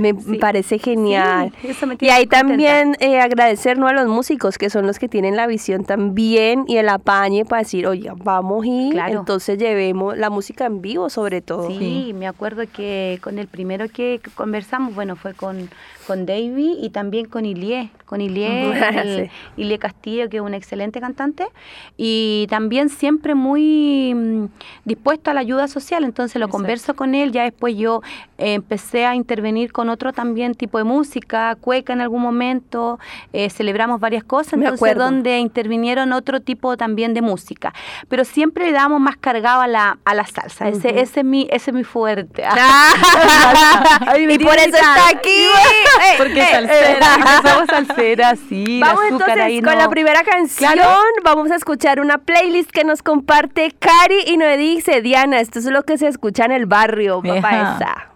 Speaker 5: Me
Speaker 10: Sí.
Speaker 5: parece genial.
Speaker 10: Sí, eso me
Speaker 5: y ahí también eh, agradecernos a los músicos, que son los que tienen la visión también y el apañe para decir, oye, vamos y
Speaker 10: Claro.
Speaker 5: entonces llevemos la música en vivo sobre todo.
Speaker 10: Sí, me acuerdo que con el primero que conversamos, bueno, fue con, con Davy y también con Ilie, con Ilie,
Speaker 5: Ujú. (laughs)
Speaker 10: el-
Speaker 5: Sí.
Speaker 10: Ilie Castillo, que es un excelente cantante, y también siempre muy mm, dispuesto a la ayuda social, entonces lo
Speaker 8: Exacto.
Speaker 10: converso con él, ya después yo eh, empecé a intervenir con otro también tipo de música, cueca en algún momento, eh, celebramos varias cosas,
Speaker 5: Me
Speaker 10: entonces
Speaker 5: acuerdo.
Speaker 10: donde intervinieron otro tipo también de música, pero siempre le damos más cargado a la, a la salsa, ese, ese, es mi, ese es mi fuerte. (laughs) Ay, me
Speaker 5: y por eso está aquí. (laughs)
Speaker 8: Porque salsera.
Speaker 10: Porque somos salseras, sí.
Speaker 5: Vamos
Speaker 10: azúcar
Speaker 5: entonces
Speaker 10: ahí
Speaker 5: con
Speaker 10: no-
Speaker 5: la primera canción.
Speaker 10: Claro.
Speaker 5: Vamos a escuchar una playlist que nos comparte Cari y nos dice Diana. Esto es lo que se escucha en el barrio, papá esa.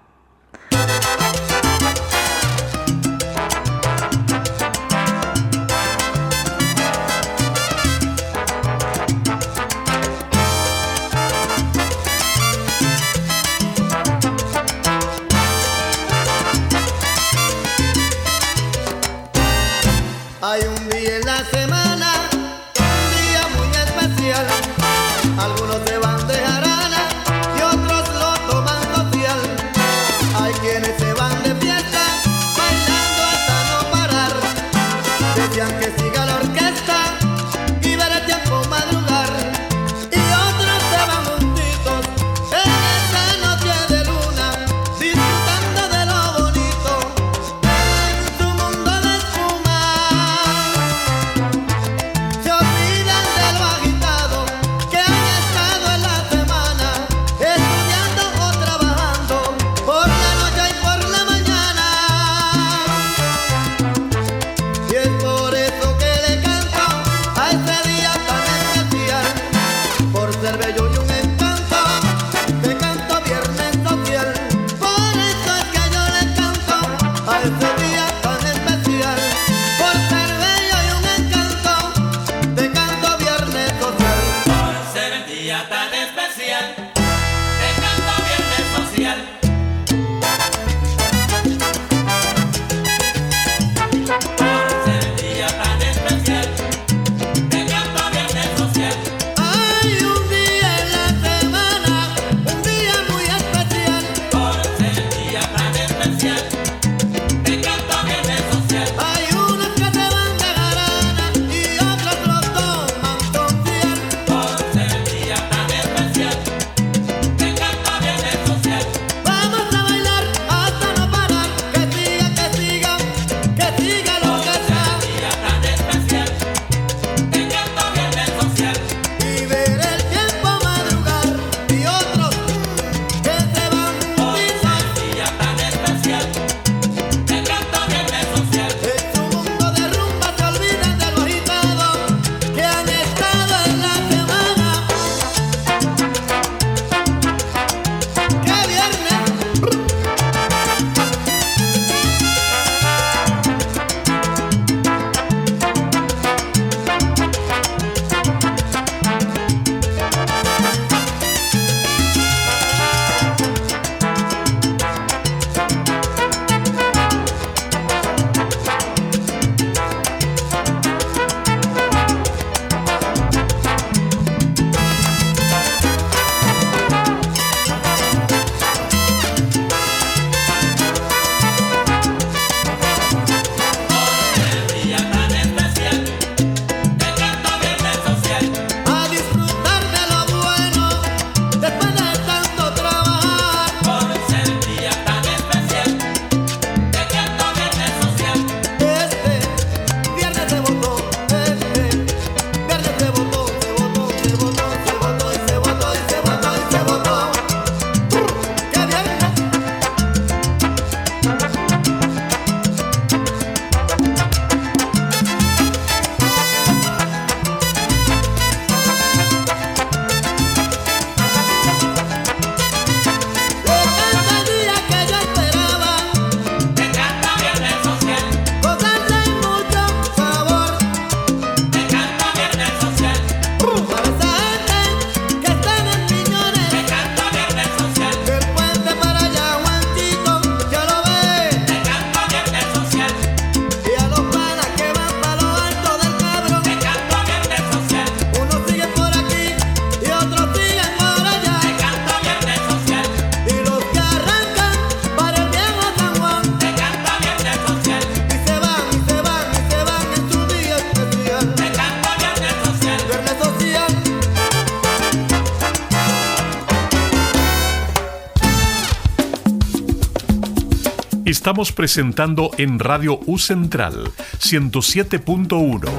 Speaker 2: Estamos presentando en Radio U Central 107.1.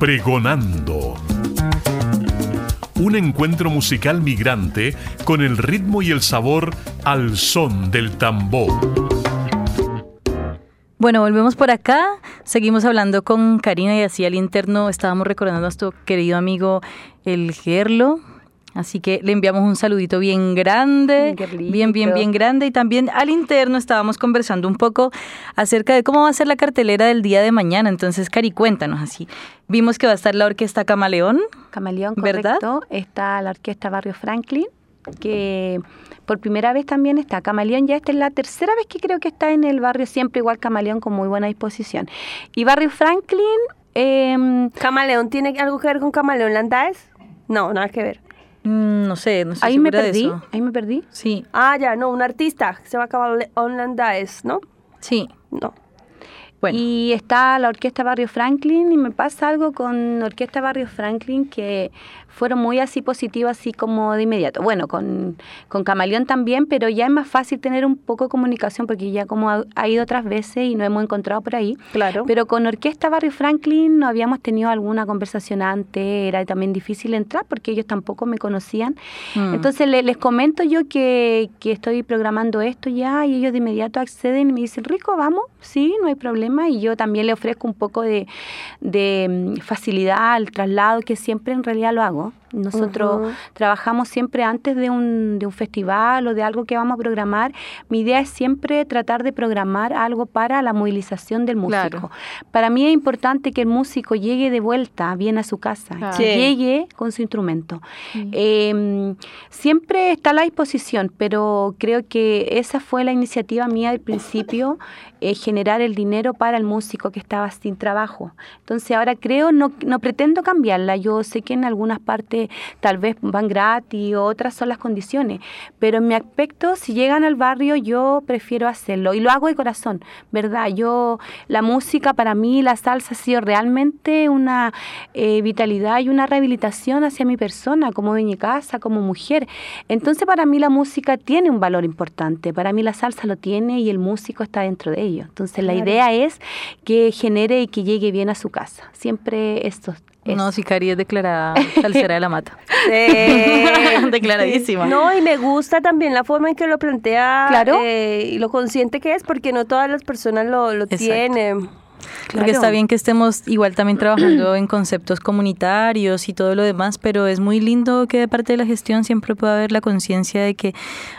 Speaker 2: Pregonando. Un encuentro musical migrante con el ritmo y el sabor al son del tambor.
Speaker 8: Bueno, volvemos por acá. Seguimos hablando con Karina y así al interno estábamos recordando a nuestro querido amigo El Gerlo. Así que le enviamos un saludito bien grande, bien, bien, bien grande. Y también al interno estábamos conversando un poco acerca de cómo va a ser la cartelera del día de mañana. Entonces, Cari, cuéntanos así. Vimos que va a estar la orquesta Camaleón.
Speaker 10: Camaleón,
Speaker 8: ¿verdad?
Speaker 10: correcto. Está la orquesta Barrio Franklin, que por primera vez también está. Camaleón ya esta es la tercera vez que creo que está en el barrio, siempre igual Camaleón con muy buena disposición. Y Barrio Franklin... em,
Speaker 5: ¿Camaleón tiene algo que ver con Camaleón Landaes? No, nada que ver.
Speaker 8: Mm, no sé, no estoy
Speaker 10: ahí me
Speaker 8: segura de
Speaker 10: perdí,
Speaker 8: eso.
Speaker 10: ahí me perdí.
Speaker 8: Sí,
Speaker 5: Ah, ya, no, un artista. Se va a acabar Landaes, ¿no?
Speaker 8: sí.
Speaker 5: No.
Speaker 8: Bueno.
Speaker 10: Y está la Orquesta Barrio Franklin y me pasa algo con Orquesta Barrio Franklin que fueron muy así positivos, así como de inmediato. Bueno, con, con Camaleón también, pero ya es más fácil tener un poco de comunicación porque ya como ha, ha ido otras veces y nos hemos encontrado por ahí.
Speaker 5: Claro.
Speaker 10: Pero con Orquesta Barrio Franklin no habíamos tenido alguna conversación antes, era también difícil entrar porque ellos tampoco me conocían.
Speaker 8: Mm.
Speaker 10: Entonces le- les comento yo que, que estoy programando esto ya y ellos de inmediato acceden y me dicen, Rico, vamos, sí, no hay problema. Y yo también le ofrezco un poco de, de mm, facilidad al traslado que siempre en realidad lo hago. 고마워. Nosotros
Speaker 5: Ujú.
Speaker 10: trabajamos siempre antes de un, de un festival o de algo que vamos a programar. Mi idea es siempre tratar de programar algo para la movilización del músico.
Speaker 8: Claro.
Speaker 10: Para mí es importante que el músico llegue de vuelta bien a su casa,
Speaker 8: Claro.
Speaker 10: que
Speaker 5: Sí.
Speaker 10: llegue con su instrumento. Eh, siempre está a la disposición, pero creo que esa fue la iniciativa mía del principio, eh, generar el dinero para el músico que estaba sin trabajo. Entonces ahora creo, no, no pretendo cambiarla, yo sé que en algunas partes tal vez van gratis, otras son las condiciones, pero en mi aspecto, si llegan al barrio, yo prefiero hacerlo y lo hago de corazón, ¿verdad? Yo, la música para mí, la salsa ha sido realmente una eh, vitalidad y una rehabilitación hacia mi persona como dueña de casa, como mujer. Entonces para mí la música tiene un valor importante, para mí la salsa lo tiene y el músico está dentro de ello. Entonces la
Speaker 5: Claro.
Speaker 10: idea es que genere y que llegue bien a su casa. Siempre esto.
Speaker 8: No, si Cari es declarada (laughs) salsera de la mata.
Speaker 5: Sí. (laughs)
Speaker 8: Declaradísima.
Speaker 5: No, y me gusta también la forma en que lo plantea
Speaker 10: Claro.
Speaker 5: eh, y lo consciente que es, porque no todas las personas lo, lo tienen.
Speaker 8: Porque está bien que estemos igual también trabajando en conceptos comunitarios y todo lo demás, pero es muy lindo que de parte de la gestión siempre pueda haber la conciencia de que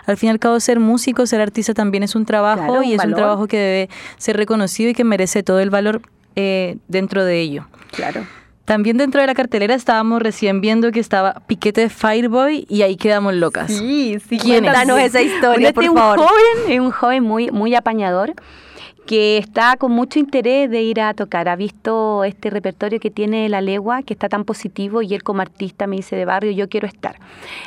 Speaker 8: al fin y al cabo ser músico, ser artista también es un trabajo
Speaker 10: Claro,
Speaker 8: y es un trabajo que debe ser reconocido y que merece todo el valor eh, dentro de ello.
Speaker 10: Claro.
Speaker 8: También dentro de la cartelera estábamos recién viendo que estaba Piquete de Fireboy y ahí quedamos locas.
Speaker 10: Sí, sí.
Speaker 8: ¿Quién es?
Speaker 5: Cuéntanos esa historia,
Speaker 10: Este
Speaker 5: por
Speaker 10: es un
Speaker 5: favor.
Speaker 10: joven, es un joven muy, muy apañador que está con mucho interés de ir a tocar. Ha visto este repertorio que tiene La Legua, que está tan positivo, y él como artista me dice de barrio, yo quiero estar.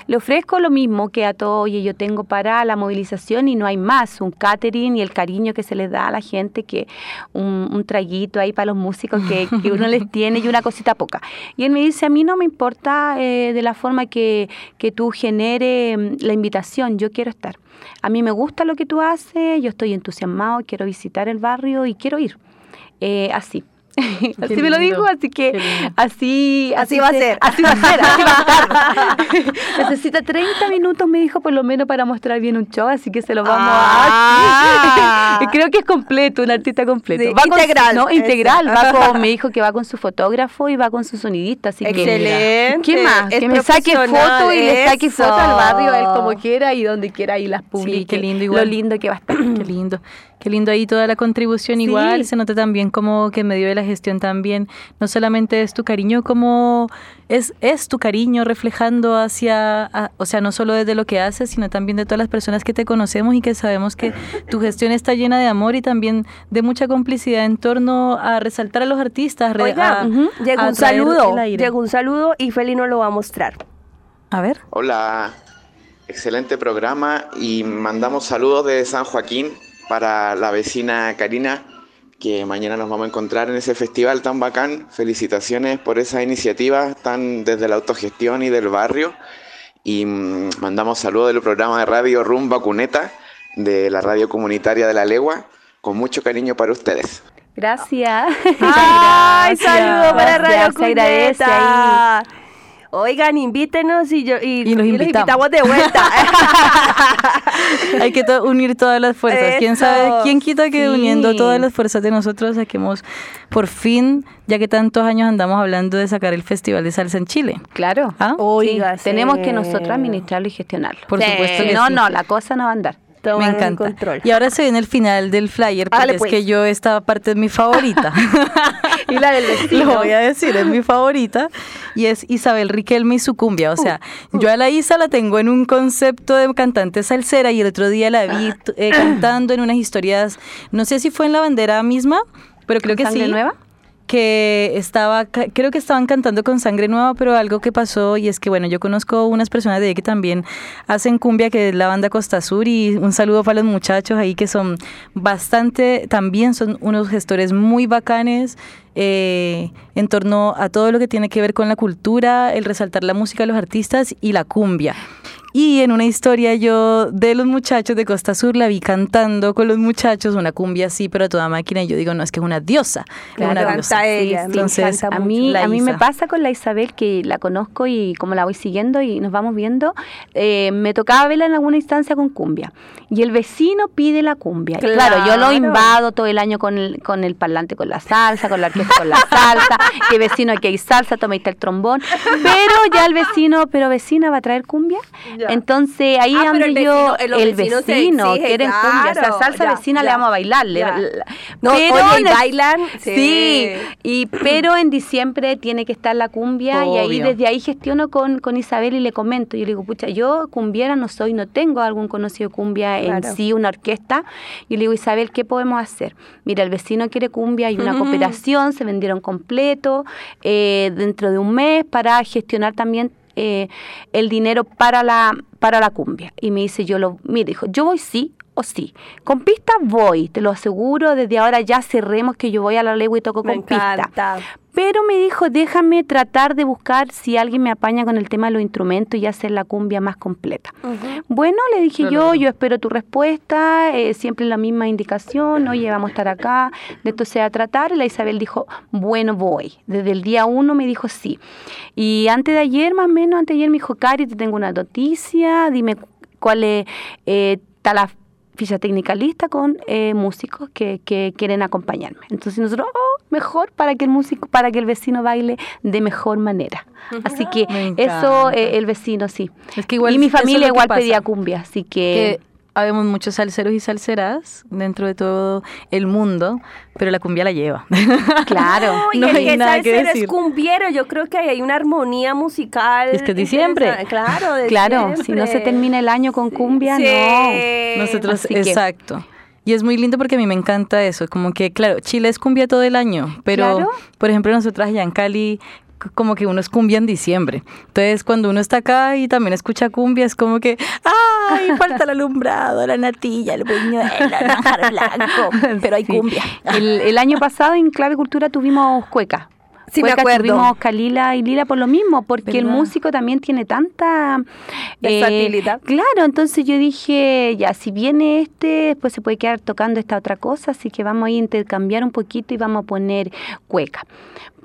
Speaker 10: Le ofrezco lo mismo que a todo, oye, yo tengo para la movilización y no hay más, un catering y el cariño que se les da a la gente, que un, un traguito ahí para los músicos que, que uno les (laughs) tiene y una cosita poca. Y él me dice, a mí no me importa eh, de la forma que, que tú genere mm, la invitación, yo quiero estar. A mí me gusta lo que tú haces, yo estoy entusiasmado, quiero visitar el barrio y quiero ir. Eh, así. (laughs) así me lo dijo, así que así,
Speaker 5: Así va a
Speaker 10: se-
Speaker 5: ser.
Speaker 10: Así va a ser, así va a estar. (laughs) Necesita 30 minutos, me dijo, por lo menos para mostrar bien un show, así que se lo vamos
Speaker 5: Ah.
Speaker 10: a... (laughs) Sí. Creo que es completo, un artista completo.
Speaker 5: Sí,
Speaker 10: con-
Speaker 5: integral,
Speaker 10: no, integral.
Speaker 5: eso.
Speaker 10: Va con, me dijo que va con su fotógrafo y va con su sonidista, así que...
Speaker 5: Excelente.
Speaker 10: ¿Qué más?
Speaker 5: Es
Speaker 10: que me saque fotos y le saque
Speaker 5: eso.
Speaker 10: fotos al barrio, él como quiera y donde quiera y las publique.
Speaker 8: qué lindo
Speaker 10: Lo
Speaker 8: igual.
Speaker 10: lindo que va a estar.
Speaker 8: Qué lindo, (clears throat) qué lindo ahí toda la contribución
Speaker 10: Sí.
Speaker 8: igual, se nota también como que en medio de la gestión también, no solamente es tu cariño, como es, es tu cariño reflejando hacia, a- o sea, no solo desde lo que haces, sino también de todas las personas que te conocemos y que sabemos que tu gestión está llena de amor y también de mucha complicidad en torno a resaltar a los artistas, re-
Speaker 5: Oiga,
Speaker 8: a-
Speaker 5: llegó
Speaker 8: a
Speaker 5: un saludo, llegó un saludo y Feli nos lo va a mostrar.
Speaker 8: A ver.
Speaker 11: Hola, excelente programa y mandamos saludos de San Joaquín para la vecina Karina, que mañana nos vamos a encontrar en ese festival tan bacán. Felicitaciones por esa iniciativa tan desde la autogestión y del barrio. Y mm, mandamos saludos del programa de radio Rumba Cuneta, de la radio comunitaria de La Legua, con mucho cariño para ustedes.
Speaker 10: Gracias.
Speaker 5: ¡Ay, (laughs) saludo para Radio
Speaker 10: Se agradece
Speaker 5: Cuneta! Oigan, invítenos y, yo, y,
Speaker 8: Y los
Speaker 5: y
Speaker 8: invitamos.
Speaker 5: invitamos de vuelta. (laughs)
Speaker 8: Hay que to- unir todas las fuerzas. ¿Quién sabe? ¿Quién quita que
Speaker 5: sí.
Speaker 8: uniendo todas las fuerzas de nosotros saquemos por fin, ya que tantos años andamos hablando de sacar el Festival de Salsa en Chile?
Speaker 10: Claro.
Speaker 8: ¿Ah?
Speaker 5: Oiga,
Speaker 10: Sí, tenemos que nosotros administrarlo y gestionarlo.
Speaker 8: Por
Speaker 5: Sí.
Speaker 8: supuesto que
Speaker 10: no,
Speaker 8: sí.
Speaker 10: no, la cosa no va a andar.
Speaker 8: Me encanta.
Speaker 5: control.
Speaker 8: Y ahora se viene el final del flyer, porque
Speaker 5: Hágale,
Speaker 8: es
Speaker 5: pues.
Speaker 8: que yo esta parte es mi favorita. (laughs)
Speaker 5: y la del vecino. (laughs)
Speaker 8: Lo voy a decir, es mi favorita. Y es Isabel Riquelme y su cumbia. O sea,
Speaker 5: Uh,
Speaker 8: yo a la Isa la tengo en un concepto de cantante salsera y el otro día la vi t- eh, cantando en unas historias, no sé si fue en la bandera misma, pero creo que
Speaker 10: ¿Sangre
Speaker 8: sí.
Speaker 10: Nueva?
Speaker 8: Que estaba, creo que estaban cantando con sangre nueva, pero algo que pasó y es que, bueno, yo conozco unas personas de ahí que también hacen cumbia, que es la banda Costa Sur, y un saludo para los muchachos ahí que son bastante, también son unos gestores muy bacanes eh, en torno a todo lo que tiene que ver con la cultura, el resaltar la música de los artistas y la cumbia. Y en una historia yo de los muchachos de Costa Sur la vi cantando con los muchachos una cumbia así, pero a toda máquina. Y yo digo, no, es que es una diosa. es
Speaker 10: Claro,
Speaker 8: una
Speaker 10: canta
Speaker 8: diosa.
Speaker 5: ella,
Speaker 8: Entonces,
Speaker 10: a mí,
Speaker 8: La
Speaker 10: a mí me pasa con la Isabel que la conozco y como la voy siguiendo y nos vamos viendo, eh, me tocaba verla en alguna instancia con cumbia. Y el vecino pide la cumbia. Claro, yo lo invado todo el año con el, con el parlante con la salsa, con la orquesta con la salsa, (laughs) que vecino aquí hay salsa, toma ahí está el trombón. Pero ya el vecino, pero vecina va a traer cumbia.
Speaker 5: Ya.
Speaker 10: Entonces ahí
Speaker 5: Ah,
Speaker 10: ando
Speaker 5: el
Speaker 10: yo,
Speaker 5: vecino-
Speaker 10: el vecino
Speaker 5: exige,
Speaker 10: quieren cumbia, o sea, salsa
Speaker 5: ya,
Speaker 10: vecina le vamos a bailarle.
Speaker 5: Ya.
Speaker 10: La-
Speaker 5: No,
Speaker 10: pero
Speaker 5: oye, ¿y
Speaker 10: en el-
Speaker 5: bailan?
Speaker 10: Sí.
Speaker 5: Sí.
Speaker 10: y pero en diciembre tiene que estar la cumbia y ahí desde ahí gestiono con, con Isabel y le comento. Yo le digo, pucha, yo cumbiera no soy, no tengo algún conocido cumbia
Speaker 5: Claro.
Speaker 10: en sí, una orquesta. Y le digo, Isabel, ¿qué podemos hacer? Mira, el vecino quiere cumbia, hay una cooperación, se vendieron completo eh, dentro de un mes para gestionar también eh, el dinero para la, para la cumbia. Y me dice, yo lo, mire, dijo, yo voy sí o sí. Con pista voy, te lo aseguro, desde ahora ya cerremos que yo voy a la legua y toco
Speaker 5: Me
Speaker 10: con pista. Pero me dijo, déjame tratar de buscar si alguien me apaña con el tema de los instrumentos y hacer la cumbia más completa. Bueno, le dije yo, yo espero tu respuesta, eh, siempre la misma indicación, oye, vamos a estar acá, de esto se va a tratar. Y la Isabel dijo, bueno, voy. Desde el día uno me dijo sí. Y antes de ayer, más o menos, antes de ayer me dijo, Cari, te tengo una noticia, dime cu- cuál es, eh, está la ficha técnica lista con eh, músicos que, que quieren acompañarme. Entonces nosotros, oh, mejor para que el músico, para que el vecino baile de mejor manera. Así que
Speaker 8: Me
Speaker 10: eso, eh, el vecino sí.
Speaker 8: Es que igual
Speaker 10: y mi familia igual
Speaker 8: pasa.
Speaker 10: pedía cumbia, así que,
Speaker 8: que habemos muchos salseros y salseras dentro de todo el mundo, pero la cumbia la lleva. (laughs)
Speaker 10: claro. (laughs)
Speaker 5: No, y
Speaker 8: No
Speaker 5: el
Speaker 8: hay
Speaker 5: que
Speaker 8: nada que
Speaker 5: salsero es
Speaker 8: decir.
Speaker 5: cumbiero, yo creo que hay una armonía musical.
Speaker 8: Es que es diciembre.
Speaker 5: interesante. Claro, de
Speaker 10: Claro, si no se
Speaker 5: siempre.
Speaker 10: termina el año con cumbia,
Speaker 5: Sí.
Speaker 10: no.
Speaker 8: Nosotros,
Speaker 10: Así que-
Speaker 8: exacto. Y es muy lindo porque a mí me encanta eso, como que, claro, Chile es cumbia todo el año, pero,
Speaker 10: Claro.
Speaker 8: por ejemplo, nosotras allá en Cali, como que uno es cumbia en diciembre. Entonces, cuando uno está acá y también escucha cumbia, es como que, ¡ay, falta el alumbrado, la natilla, el buñuelo, el manjar blanco! (laughs) Pero hay
Speaker 10: Sí.
Speaker 8: cumbia.
Speaker 10: El, el año pasado en Clave Cultura tuvimos cueca.
Speaker 5: Sí, me
Speaker 10: Cueca
Speaker 5: acuerdo.
Speaker 10: Tuvimos Calila y Lila por lo mismo, porque el músico también tiene tanta eh,
Speaker 5: Versatilidad.
Speaker 10: claro, entonces yo dije, ya, si viene este, después se puede quedar tocando esta otra cosa, así que vamos a intercambiar un poquito y vamos a poner cueca.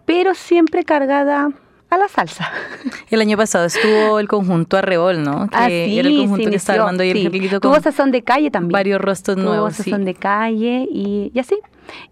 Speaker 10: Pero siempre cargada a la salsa. (laughs)
Speaker 8: El año pasado estuvo el conjunto Arrebol, ¿no? Que
Speaker 10: Ah, sí,
Speaker 8: era el conjunto que estaba armando el
Speaker 10: sí.
Speaker 8: Carlito
Speaker 10: Tuvo
Speaker 8: con
Speaker 10: sazón de calle también.
Speaker 8: varios rostros
Speaker 10: Tuvo
Speaker 8: nuevos. sí.
Speaker 10: sazón de calle y, y así.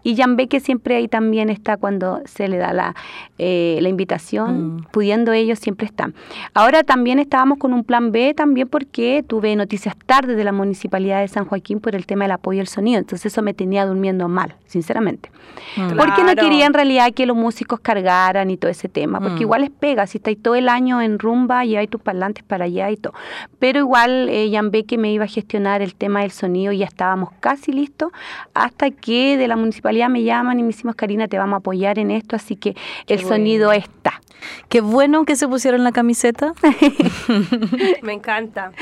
Speaker 10: Y Jambeque siempre ahí también está cuando se le da la, eh, la invitación,
Speaker 8: Mm.
Speaker 10: pudiendo ellos siempre están. Ahora también estábamos con un plan B también porque tuve noticias tarde de la Municipalidad de San Joaquín por el tema del apoyo al sonido, entonces eso me tenía durmiendo mal, sinceramente.
Speaker 8: Mm.
Speaker 10: Porque no quería en realidad que los músicos cargaran y todo ese tema, porque
Speaker 8: Mm.
Speaker 10: igual es pega, si estáis todo el año en rumba, lleváis tus parlantes para allá y todo. Pero igual eh, que me iba a gestionar el tema del sonido y ya estábamos casi listos hasta que de la municipalidad me llaman y me decimos, Karina, te vamos a apoyar en esto, así que el sonido está.
Speaker 8: Qué bueno que se pusieron la camiseta. (laughs)
Speaker 5: Me encanta.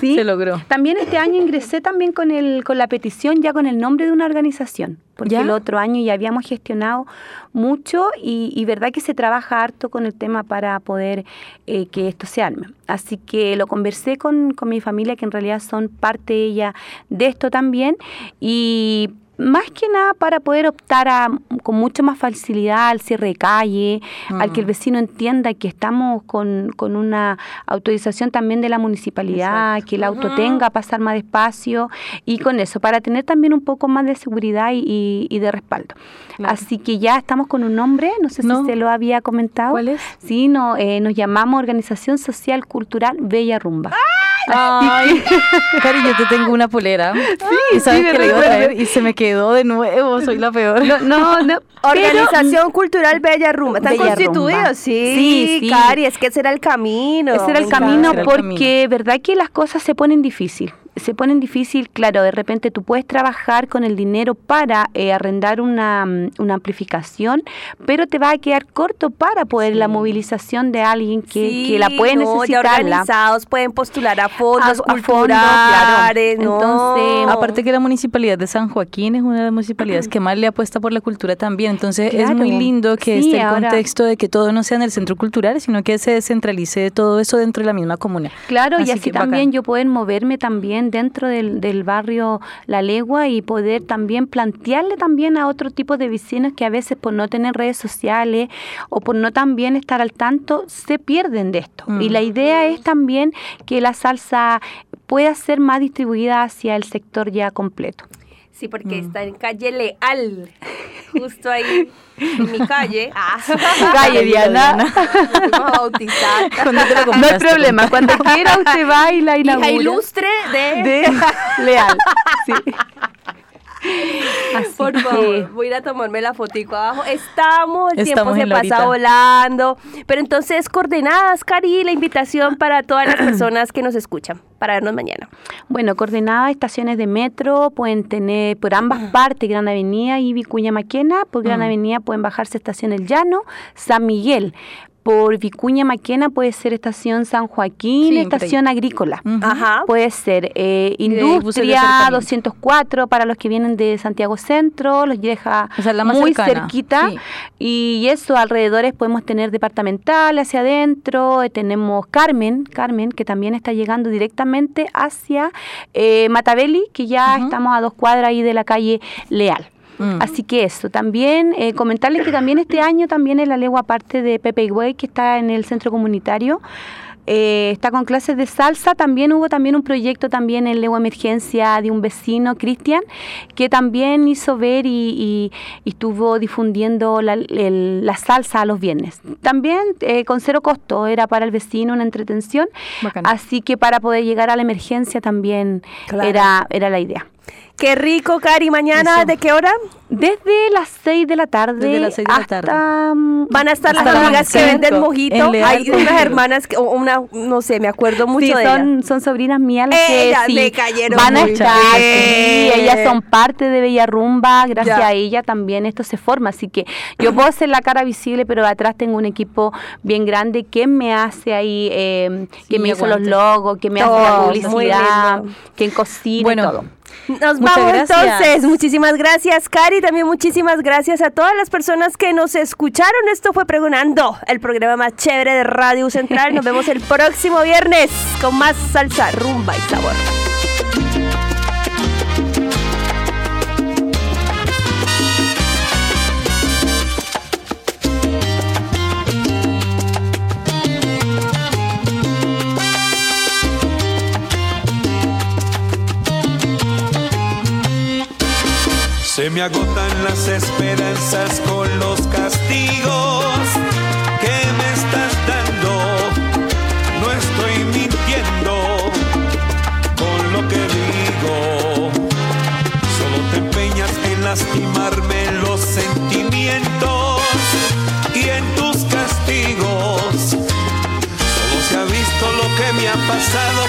Speaker 10: Sí.
Speaker 8: Se logró.
Speaker 10: También este año ingresé también con el con la petición ya con el nombre de una organización, porque
Speaker 8: ¿Ya?
Speaker 10: el otro año ya habíamos gestionado mucho y, y verdad que se trabaja harto con el tema para poder eh, que esto se arme. Así que lo conversé con, con mi familia, que en realidad son parte ella de esto también, y más que nada para poder optar a, con mucho más facilidad al cierre de calle, al que el vecino entienda que estamos con, con una autorización también de la municipalidad, que el auto tenga pasar más despacio y con eso, para tener también un poco más de seguridad y, y- y de respaldo. Así que ya estamos con un nombre, no sé
Speaker 8: No.
Speaker 10: si se lo había comentado.
Speaker 8: ¿Cuál es?
Speaker 10: Sí, no, eh, nos llamamos Organización Social Cultural Bella Rumba.
Speaker 8: Ay, (laughs) Cari, yo te tengo una polera. y sabes
Speaker 10: sí,
Speaker 8: que la iba a traer y se me quedó de nuevo. Soy la peor.
Speaker 10: No, no, no. (laughs)
Speaker 5: Organización Cultural Bella Rumba. ¿Están
Speaker 10: Bella
Speaker 5: constituidos?
Speaker 10: Rumba.
Speaker 5: Sí,
Speaker 10: Sí, sí.
Speaker 5: Cari, es que ese era el camino.
Speaker 10: Ese era el camino
Speaker 8: el
Speaker 10: porque verdad que las cosas se ponen difícil. Se ponen difícil, claro, de repente tú puedes trabajar con el dinero para eh, arrendar una, mm, una amplificación, pero te va a quedar corto para poder la movilización de alguien que,
Speaker 5: Sí,
Speaker 10: que la puede
Speaker 5: no, ya
Speaker 10: necesitarla.
Speaker 5: organizados pueden postular a fondos
Speaker 10: A- a fondos,
Speaker 5: no.
Speaker 10: Entonces,
Speaker 8: Aparte que la municipalidad de San Joaquín es una de las municipalidades (clears throat) que más le apuesta por la cultura también. Entonces es muy lindo que
Speaker 10: Sí,
Speaker 8: esté el
Speaker 10: ahora-
Speaker 8: contexto de que todo no sea en el centro cultural, sino que se descentralice todo eso dentro de la misma comuna.
Speaker 10: Claro, y
Speaker 8: Así bacán.
Speaker 10: también yo poder moverme también dentro del, del barrio La Legua y poder también plantearle también a otro tipo de vecinos que a veces por no tener redes sociales o por no también estar al tanto se pierden de esto. Y
Speaker 8: Mm.
Speaker 10: la idea es también que la salsa pueda ser más distribuida hacia el sector ya completo.
Speaker 5: Sí, porque está en calle Leal, justo ahí en mi calle. (laughs) Ah. (laughs)
Speaker 10: Calle Diana.
Speaker 5: Fuimos (laughs) a bautizar.
Speaker 8: ¿Cuándo te la
Speaker 10: No hay problema, cuando quiera usted va y la.
Speaker 5: Hija ilustre de...
Speaker 10: de Leal. Sí. Así
Speaker 5: Por
Speaker 10: que-
Speaker 5: favor, voy a ir a tomarme la fotico abajo. Estamos, el
Speaker 8: Estamos
Speaker 5: tiempo se pasa volando. Pero entonces, coordenadas, Cari, la invitación para todas las personas que nos escuchan para vernos mañana.
Speaker 10: Bueno, coordenadas estaciones de metro pueden tener por ambas partes, Gran Avenida y Vicuña Maquena. Por Gran. Avenida pueden bajarse estación El Llano, San Miguel. Por Vicuña Maquena puede ser estación San Joaquín,
Speaker 8: Sí,
Speaker 10: estación agrícola.
Speaker 5: Ajá.
Speaker 10: Puede ser eh, Industria
Speaker 8: acercamiento.
Speaker 10: 204 para los que vienen de Santiago Centro, los deja
Speaker 8: O sea, la más
Speaker 10: muy
Speaker 8: cercana,
Speaker 10: cerquita.
Speaker 8: sí.
Speaker 10: Y eso, alrededores podemos tener departamental hacia adentro, eh, tenemos Carmen, Carmen, que también está llegando directamente hacia eh, Matabelli, que ya estamos a dos cuadras ahí de la calle Leal.
Speaker 8: Mm.
Speaker 10: Así que eso, también eh, comentarles que también este año también en la legua parte de Pepe Higüey, que está en el centro comunitario, eh, está con clases de salsa. También hubo también un proyecto también en legua emergencia de un vecino, Cristian, que también hizo ver y, y- y estuvo difundiendo la, el- la salsa a los viernes. También eh, con cero costo, era para el vecino una entretención. Así que para poder llegar a la emergencia también
Speaker 5: Claro.
Speaker 10: era, era la idea.
Speaker 5: Qué rico, Cari. ¿Mañana
Speaker 8: Eso.
Speaker 5: de qué hora?
Speaker 10: Desde las 6 de la tarde.
Speaker 8: Desde las seis de la
Speaker 10: hasta,
Speaker 8: tarde.
Speaker 5: Van a estar las
Speaker 8: Hasta las
Speaker 5: amigas que venden mojito.
Speaker 8: en Leal
Speaker 5: Hay unas hermanas, que, una, no sé, me acuerdo mucho
Speaker 10: sí,
Speaker 5: de
Speaker 10: son,
Speaker 5: ellas.
Speaker 10: son sobrinas mías las que
Speaker 5: Ellas
Speaker 10: sí,
Speaker 5: me cayeron
Speaker 10: van a estar. sí, ellas son parte de Bella Rumba. Gracias
Speaker 5: Ya.
Speaker 10: a ella también esto se forma. Así que yo puedo ser la cara visible, pero atrás tengo un equipo bien grande que me hace ahí, eh, que
Speaker 8: Sí,
Speaker 10: me hizo
Speaker 8: aguante.
Speaker 10: los logos, que me hace la publicidad, que cocina
Speaker 8: Bueno,
Speaker 10: y todo.
Speaker 5: Nos
Speaker 8: Muchas
Speaker 5: vamos
Speaker 8: gracias.
Speaker 5: entonces. Muchísimas gracias, Cari. También muchísimas gracias a todas las personas que nos escucharon. Esto fue Pregonando, el programa más chévere de Radio Central. Nos vemos el (laughs) próximo viernes con más salsa, rumba y sabor.
Speaker 12: Se me agotan las esperanzas con los castigos que me estás dando. No estoy mintiendo con lo que digo. Solo te empeñas en lastimarme los sentimientos y en tus castigos. Solo se ha visto lo que me ha pasado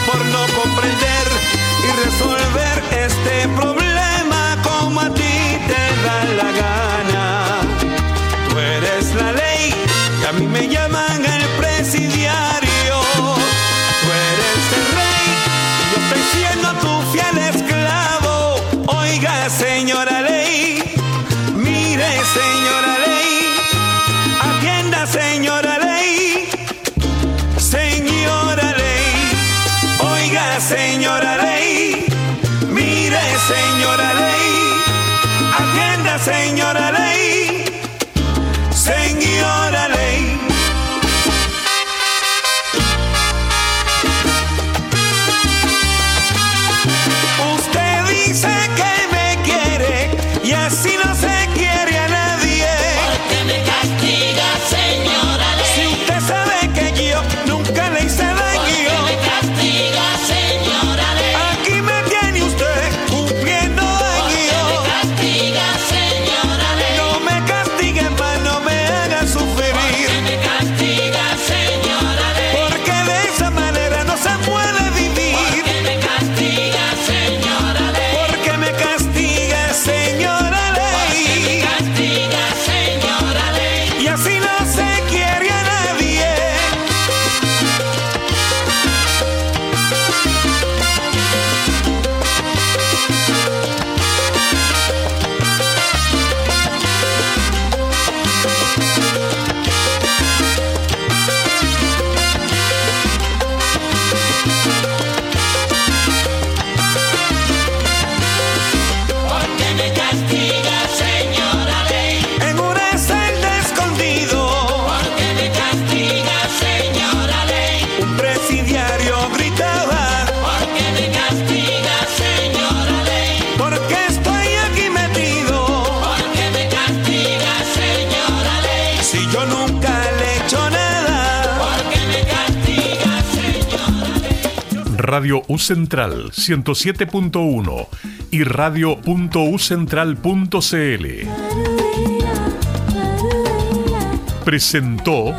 Speaker 2: Radio U Central 107.1 y radio.ucentral.cl. Presentó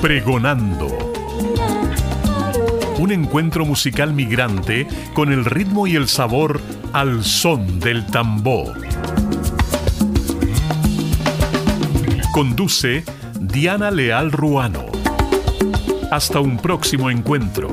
Speaker 2: Pregonando. Un encuentro musical migrante con el ritmo y el sabor al son del tambor. Conduce Diana Leal Ruano. Hasta un próximo encuentro.